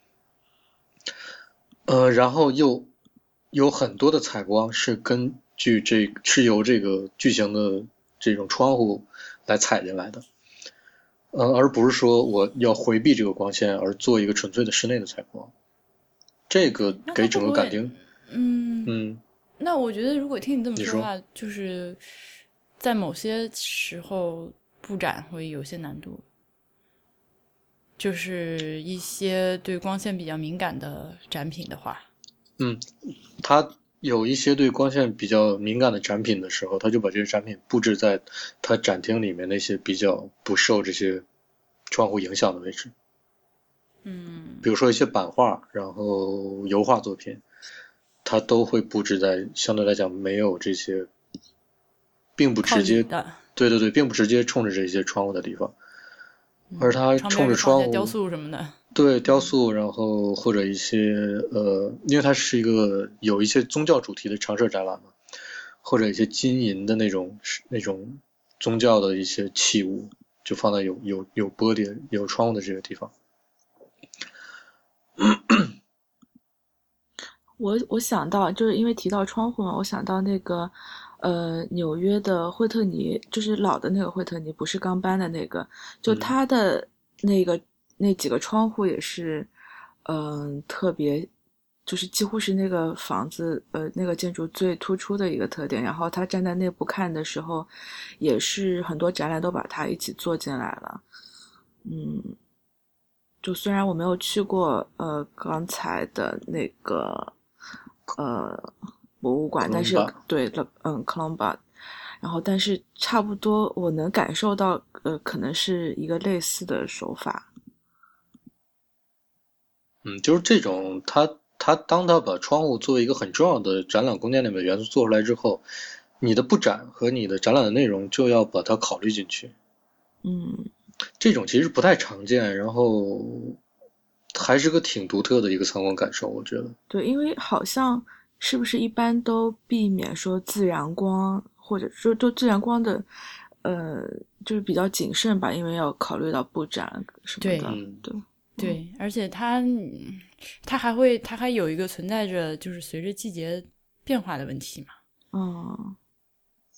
呃，然后又有很多的采光是根据这是由这个巨型的这种窗户来采进来的。呃，而不是说我要回避这个光线而做一个纯粹的室内的采光，这个给整个感觉，嗯嗯，那我觉得，如果听你这么你说说的话，就是在某些时候布展会有些难度，就是一些对光线比较敏感的展品的话，嗯它有一些对光线比较敏感的展品的时候，他就把这些展品布置在他展厅里面那些比较不受这些窗户影响的位置，嗯。比如说一些版画，然后油画作品，它都会布置在相对来讲没有这些，并不直接的，对对对，并不直接冲着这些窗户的地方，而它冲着窗户，雕塑什么的，对雕塑，然后或者一些呃，因为它是一个有一些宗教主题的常设展览嘛，或者一些金银的那种那种宗教的一些器物，就放在有有有玻璃有窗户的这个地方。我我想到，就是因为提到窗户嘛，我想到那个，呃，纽约的惠特尼，就是老的那个惠特尼，不是刚搬的那个，就嗯它的那个那几个窗户也是，嗯、特别，就是几乎是那个房子，呃，那个建筑最突出的一个特点。然后他站在内部看的时候，也是很多展览都把它一起做进来了，嗯。就虽然我没有去过呃刚才的那个呃博物馆，但是对了，嗯，克隆巴，然后但是差不多我能感受到，呃，可能是一个类似的手法。嗯，就是这种，他他当他把窗户作为一个很重要的展览空间里面的元素做出来之后，你的布展和你的展览的内容就要把它考虑进去。嗯这种其实不太常见，然后还是个挺独特的一个参观感受，我觉得。对，因为好像是不是一般都避免说自然光，或者说都自然光的，呃，就是比较谨慎吧，因为要考虑到布展什么的。嗯对，对，而且它嗯它还会它还有一个存在着就是随着季节变化的问题嘛，嗯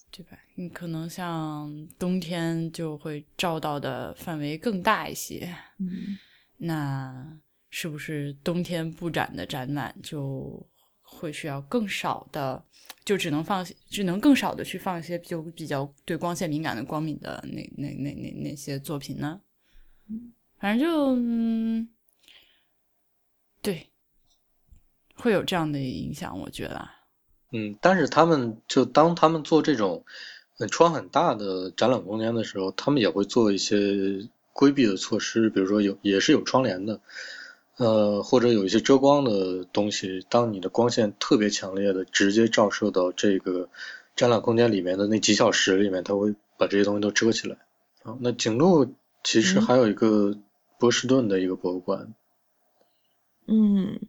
对吧？你可能像冬天就会照到的范围更大一些，嗯那是不是冬天布展的展览就会需要更少的，就只能放只能更少的去放一些就比较对光线敏感的光敏的那那那那那些作品呢？反正就嗯，对，会有这样的影响，我觉得。嗯，但是他们就当他们做这种窗很大的展览空间的时候，他们也会做一些规避的措施，比如说有也是有窗帘的，呃，或者有一些遮光的东西，当你的光线特别强烈的直接照射到这个展览空间里面的那几小时里面，它会把这些东西都遮起来。啊，那景路其实还有一个波士顿的一个博物馆，嗯，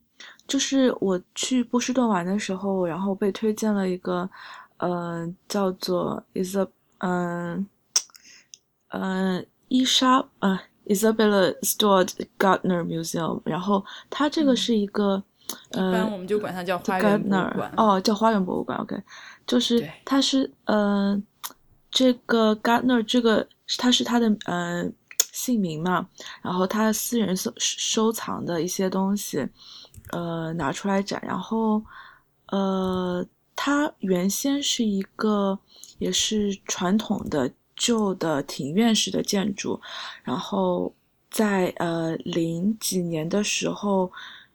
就是我去波士顿玩的时候，然后被推荐了一个，呃，叫做 Isab，嗯，嗯，伊莎，呃，Isabella Stewart Gardner Museum，然后它这个是一个，呃，一般我们就管它叫花园博物馆。哦，叫花园博物馆，OK，就是它是，呃，这个 Gardner 这个它是它的，呃。姓名嘛，然后他私人收收藏的一些东西，呃，拿出来展。然后，呃，它原先是一个也是传统的旧的庭院式的建筑，然后在呃零几年的时候，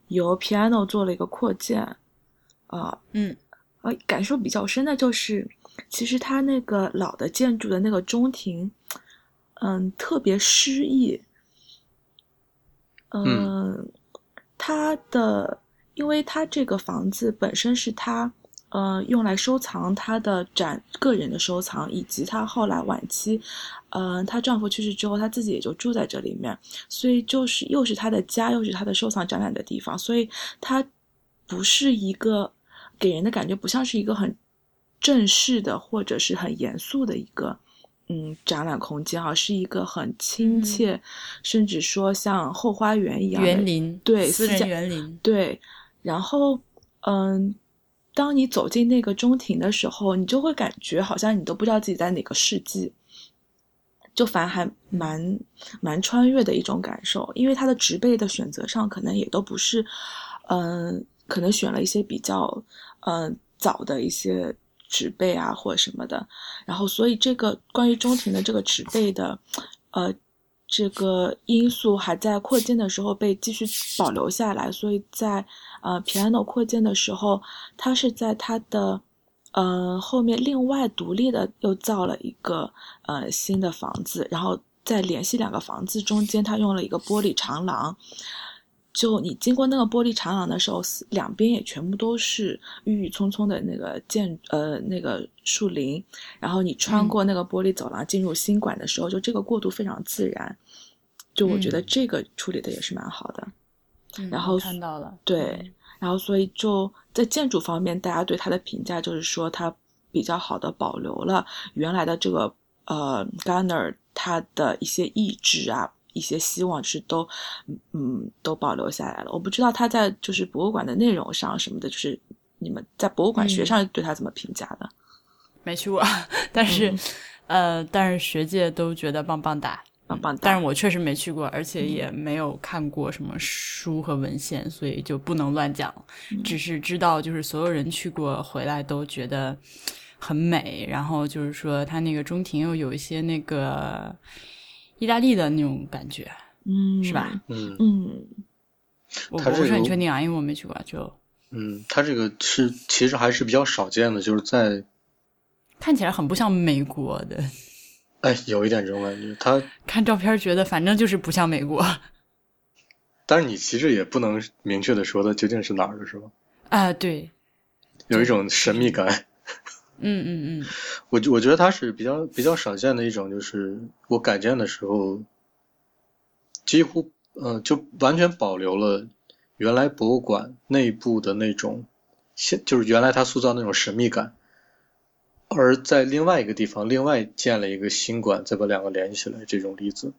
由 Piano 做了一个扩建，啊，嗯，呃，感受比较深的就是，其实它那个老的建筑的那个中庭。嗯，特别诗意。嗯，他的，因为他这个房子本身是他，呃，用来收藏她的展个人的收藏，以及她后来晚期，嗯，她丈夫去世之后，她自己也就住在这里面，所以就是又是她的家，又是她的收藏展览的地方，所以她不是一个给人的感觉不像是一个很正式的或者是很严肃的一个。嗯，展览空间啊，是一个很亲切，甚至说像后花园一样园林，对，私人园林，对。然后，嗯，当你走进那个中庭的时候，你就会感觉好像你都不知道自己在哪个世纪，就反而还蛮蛮穿越的一种感受。因为它的植被的选择上，可能也都不是，嗯，可能选了一些比较，嗯，早的一些。植被啊，或者什么的，然后所以这个关于中庭的这个植被的，呃，这个因素还在扩建的时候被继续保留下来，所以在呃 piano 扩建的时候，它是在它的呃后面另外独立的又造了一个呃新的房子，然后在联系两个房子中间，它用了一个玻璃长廊。就你经过那个玻璃长廊的时候，两边也全部都是郁郁葱葱的那个建呃那个树林，然后你穿过那个玻璃走廊进入新馆的时候，就这个过渡非常自然，就我觉得这个处理的也是蛮好的。然后看到了，对，然后所以就在建筑方面，大家对它的评价就是说它比较好的保留了原来的这个呃 Garner 它的一些意志啊。一些希望是都，嗯，都保留下来了。我不知道他在就是博物馆的内容上什么的，就是你们在博物馆学上对他怎么评价的？没去过，但是，呃，但是学界都觉得棒棒哒，棒棒哒。但是我确实没去过，而且也没有看过什么书和文献，所以就不能乱讲。只是知道，就是所有人去过回来都觉得很美，然后就是说它那个中庭又有一些那个。意大利的那种感觉，嗯，是吧？嗯嗯，我不是很确定啊，因为我没去过。就嗯，它这个是其实还是比较少见的，就是在看起来很不像美国的。哎，有一点这种感觉。他看照片觉得反正就是不像美国，但是你其实也不能明确的说它究竟是哪儿的，是吧？啊，对，有一种神秘感。嗯嗯嗯，我我觉得它是比较比较少见的一种，就是我改建的时候，几乎呃就完全保留了原来博物馆内部的那种现，就是原来它塑造那种神秘感，而在另外一个地方另外建了一个新馆，再把两个连起来，这种例子，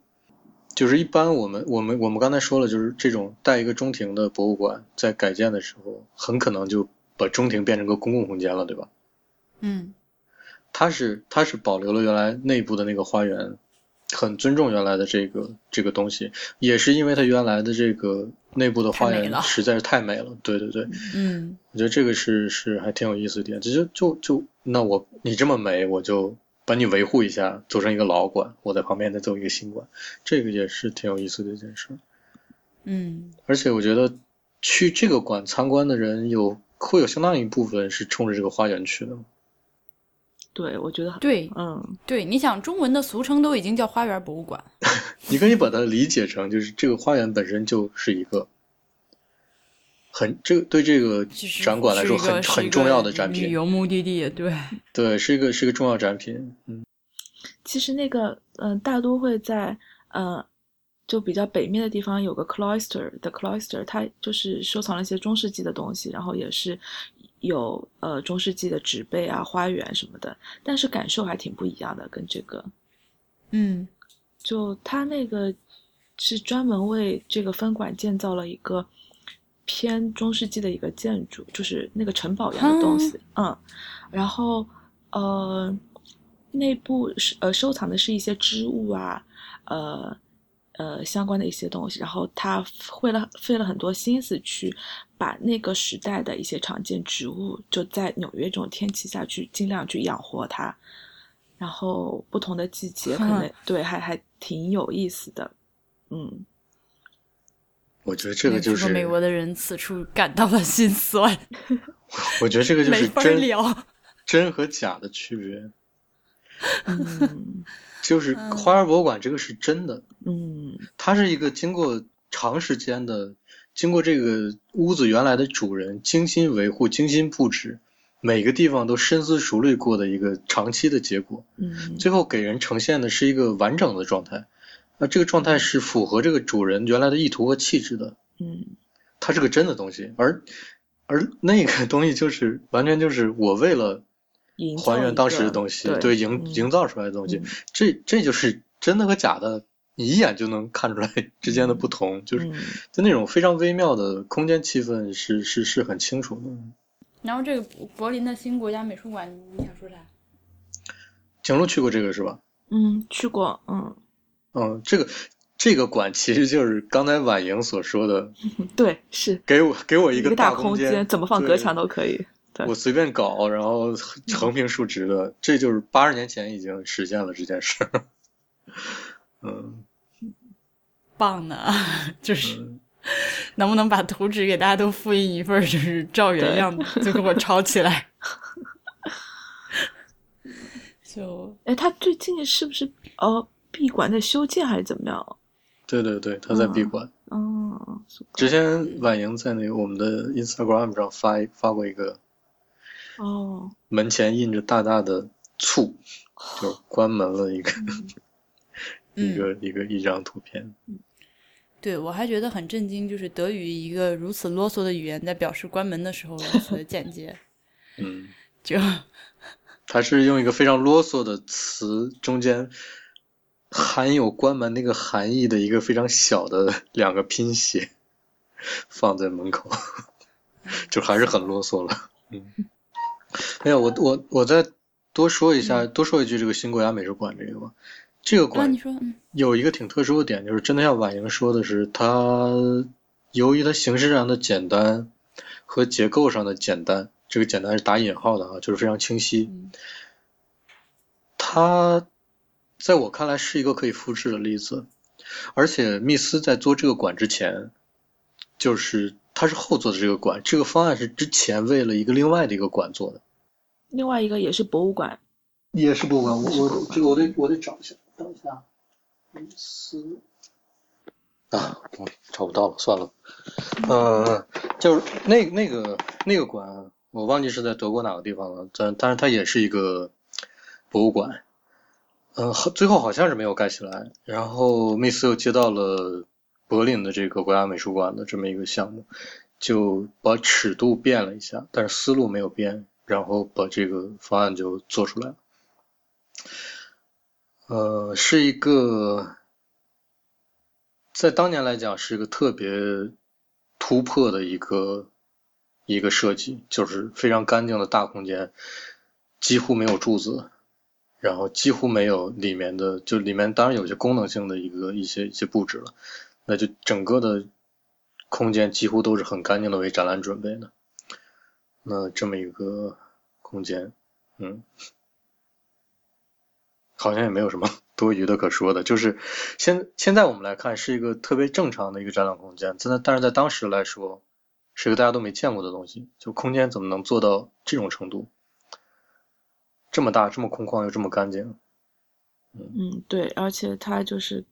就是一般我们我们我们刚才说了，就是这种带一个中庭的博物馆，在改建的时候，很可能就把中庭变成个公共空间了，对吧？嗯，它是它是保留了原来内部的那个花园，很尊重原来的这个这个东西，也是因为它原来的这个内部的花园实在是太美了。对对对，嗯，我觉得这个是是还挺有意思的点。就就就那我你这么美，我就把你维护一下，做成一个老馆，我在旁边再做一个新馆，这个也是挺有意思的一件事。嗯，而且我觉得去这个馆参观的人有会有相当一部分是冲着这个花园去的。对，我觉得很对嗯对，你想中文的俗称都已经叫花园博物馆，你可以把它理解成，就是这个花园本身就是一个很这个对这个展馆来说很很重要的展品，旅游目的地，对，对，是一个是一个重要展品，嗯。其实那个嗯、呃大都会在呃就比较北面的地方有个 cloister 的 cloister，它就是收藏了一些中世纪的东西，然后也是有呃中世纪的植被啊、花园什么的，但是感受还挺不一样的，跟这个嗯。就它那个是专门为这个分馆建造了一个偏中世纪的一个建筑，就是那个城堡一样的东西，嗯，然后呃，内部是呃收藏的是一些织物啊，呃呃相关的一些东西，然后他费了费了很多心思去把那个时代的一些常见植物，就在纽约这种天气下去尽量去养活它，然后不同的季节可能哼对还还挺有意思的，嗯。我觉得这个就是，美国的人此处感到了心酸，我觉得这个就是真聊。真和假的区别，嗯就是嗯花园博物馆这个是真的，嗯它是一个经过长时间的，经过这个屋子原来的主人精心维护、精心布置，每个地方都深思熟虑过的一个长期的结果，嗯最后给人呈现的是一个完整的状态。那这个状态是符合这个主人原来的意图和气质的，嗯它是个真的东西，而而那个 东西就是完全就是我为了还原当时的东西，对对营嗯营造出来的东西，嗯这这就是真的和假的，你一眼就能看出来之间的不同，就是嗯就那种非常微妙的空间气氛是是是很清楚的。然后这个柏柏林的新国家美术馆，你想说啥？景路去过这个是吧？嗯，去过，嗯，嗯，这个这个馆其实就是刚才婉莹所说的，对，是给我给我一个一大空间，怎么放隔墙都可以。我随便搞，然后横平竖直的，这就是八十年前已经实现了这件事。嗯，棒呢，就是嗯能不能把图纸给大家都复印一份，就是照原样就给我抄起来。就哎，他最近是不是呃闭馆在修建还是怎么样？对对对，他在闭馆。嗯，之前婉莹在那个我们的 Instagram 上发发过一个哦，门前印着大大的“醋”，就关门了一个、一嗯，个一个一张图片。对我还觉得很震惊，就是德语一个如此啰嗦的语言，在表示关门的时候如此的简洁，嗯，就他是用一个非常啰嗦的词，中间含有关门那个含义的一个非常小的 两个拼写，放在门口，就还是很啰嗦了。嗯，哎呀，我我我再多说一下，多说一句这个新国家美术馆这个吧。这个啊，馆有一个挺特殊的点，就是真的像婉莹说的是，它由于它形式上的简单和结构上的简单，这个简单是打引号的啊，就是非常清晰。嗯它在我看来是一个可以复制的例子，而且密斯在做这个馆之前，就是他是后做的这个馆，这个方案是之前为了一个另外的一个馆做的，另外一个也是博物馆，也是博物馆。我我这个我得我得找一下，等一下，密斯啊，我找不到了，算了。嗯，就是那那个那个馆，我忘记是在德国哪个地方了，但但是它也是一个博物馆。嗯，最后好像是没有盖起来。然后密斯又接到了柏林的这个国家美术馆的这么一个项目，就把尺度变了一下，但是思路没有变，然后把这个方案就做出来了。呃，是一个在当年来讲是一个特别突破的一个一个设计，就是非常干净的大空间，几乎没有柱子，然后几乎没有里面的，就里面当然有些功能性的一个一些一些布置了，那就整个的空间几乎都是很干净的为展览准备的，那这么一个空间，嗯。好像也没有什么多余的可说的，就是现现在我们来看是一个特别正常的一个展览空间，真的，但是在当时来说是个大家都没见过的东西，就空间怎么能做到这种程度？这么大，这么空旷又这么干净。嗯，对，而且它就是，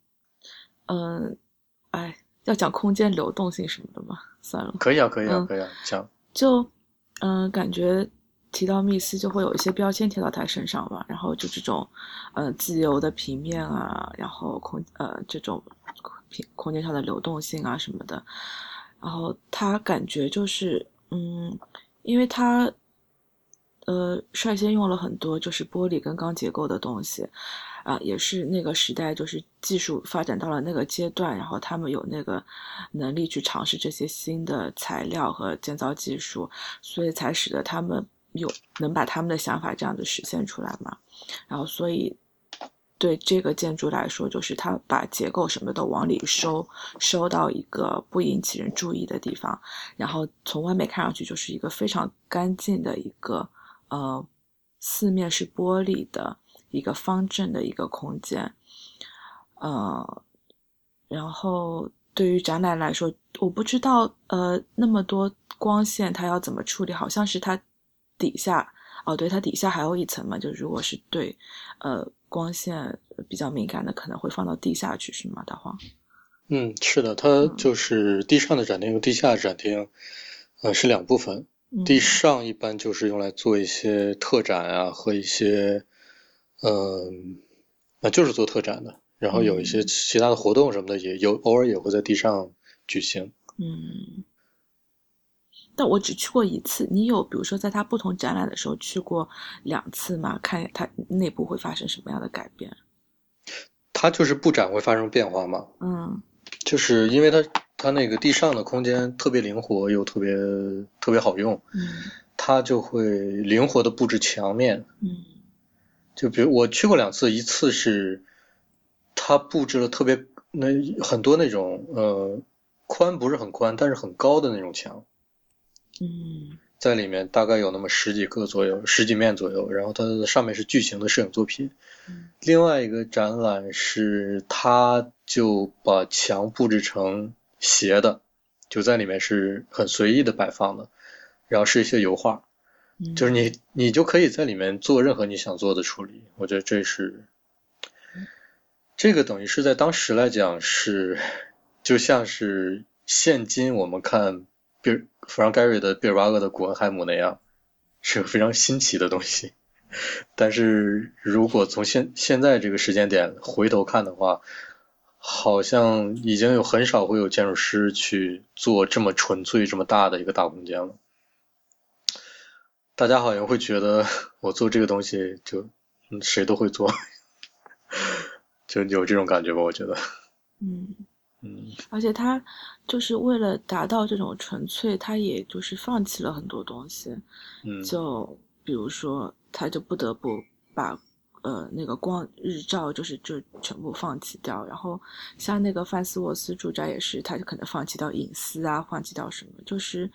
嗯、哎，要讲空间流动性什么的嘛，算了，可以啊，可以啊，嗯可以啊，讲。就嗯、感觉提到密斯就会有一些标签贴到他身上嘛，然后就这种呃自由的平面啊，然后空呃这种平空间上的流动性啊什么的，然后他感觉就是嗯，因为他呃率先用了很多就是玻璃跟钢结构的东西。啊，也是那个时代，就是技术发展到了那个阶段，然后他们有那个能力去尝试这些新的材料和建造技术，所以才使得他们有能把他们的想法这样子实现出来嘛。然后，所以对这个建筑来说，就是它把结构什么的往里收，收到一个不引起人注意的地方，然后从外面看上去就是一个非常干净的一个呃，四面是玻璃的。一个方正的一个空间，呃，然后对于展览来说，我不知道呃那么多光线它要怎么处理，好像是它底下哦，对，它底下还有一层嘛，就如果是对呃光线比较敏感的，可能会放到地下去，是吗？大黄？嗯，是的，它就是地上的展厅和地下的展厅，呃，是两部分。嗯地上一般就是用来做一些特展啊和一些。嗯，那就是做特展的，然后有一些其他的活动什么的，也有偶尔也会在地上举行。嗯，但我只去过一次。你有比如说在它不同展览的时候去过两次吗？看它内部会发生什么样的改变？它就是布展会发生变化吗？嗯，就是因为它它那个地上的空间特别灵活又特别特别好用，嗯它就会灵活的布置墙面。嗯。就比如我去过两次，一次是它布置了特别那很多那种呃宽不是很宽，但是很高的那种墙，嗯在里面大概有那么十几个左右，十几面左右，然后它的上面是巨型的摄影作品。嗯另外一个展览是，他就把墙布置成斜的，就在里面是很随意的摆放的，然后是一些油画。嗯，就是你，你就可以在里面做任何你想做的处理。我觉得这是，这个等于是在当时来讲是，就像是现今我们看比尔弗朗盖瑞的毕尔巴鄂的古恩海姆那样，是个非常新奇的东西。但是如果从现现在这个时间点回头看的话，好像已经有很少会有建筑师去做这么纯粹、这么大的一个大空间了。大家好像会觉得我做这个东西就嗯谁都会做，就有这种感觉吧？我觉得，嗯，嗯而且他就是为了达到这种纯粹，他也就是放弃了很多东西。嗯就比如说，他就不得不把呃那个光日照就是就全部放弃掉。然后像那个范斯沃斯住宅也是，他就可能放弃掉隐私啊，放弃掉什么，就是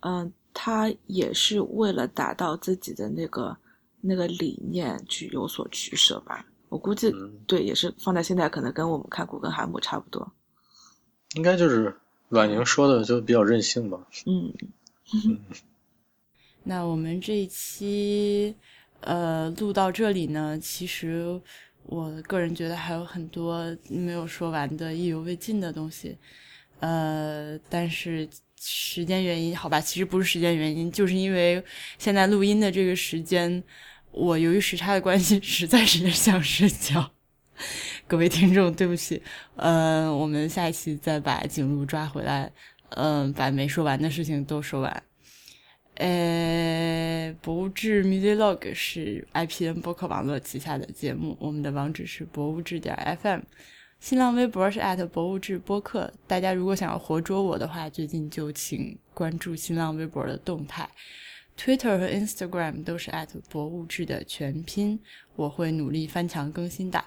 嗯、他也是为了达到自己的那个那个理念去有所取舍吧。我估计嗯，对，也是放在现在，可能跟我们看古根海姆差不多。应该就是婉宁说的，就比较任性吧。嗯 那我们这一期呃录到这里呢，其实我个人觉得还有很多没有说完的意犹未尽的东西，呃，但是时间原因，好吧，其实不是时间原因，就是因为现在录音的这个时间，我由于时差的关系，实在是想睡觉。各位听众，对不起，呃，我们下一期再把景路抓回来，嗯、把没说完的事情都说完。呃，博物志 Music Log 是 IPN 播客网络旗下的节目，我们的网址是博物志点 FM，新浪微博是博物志播客。大家如果想要活捉我的话，最近就请关注新浪微博的动态，Twitter 和 Instagram 都是博物志的全拼，我会努力翻墙更新的。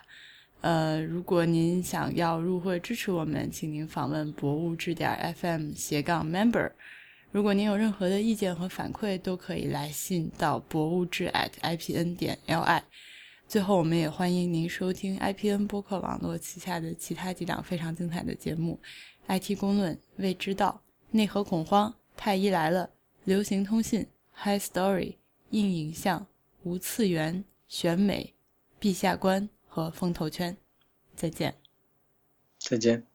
呃，如果您想要入会支持我们，请您访问博物志点 FM 斜杠 Member。如果您有任何的意见和反馈，都可以来信到博物志 at ipn 点 li。最后，我们也欢迎您收听 IPN 播客网络旗下的其他几档非常精彩的节目：《IT 公论》、《未知道》、《内核恐慌》、《太医来了》、《流行通信》、《High Story》、硬影像、无次元、选美、陛下观和风头圈。再见。再见。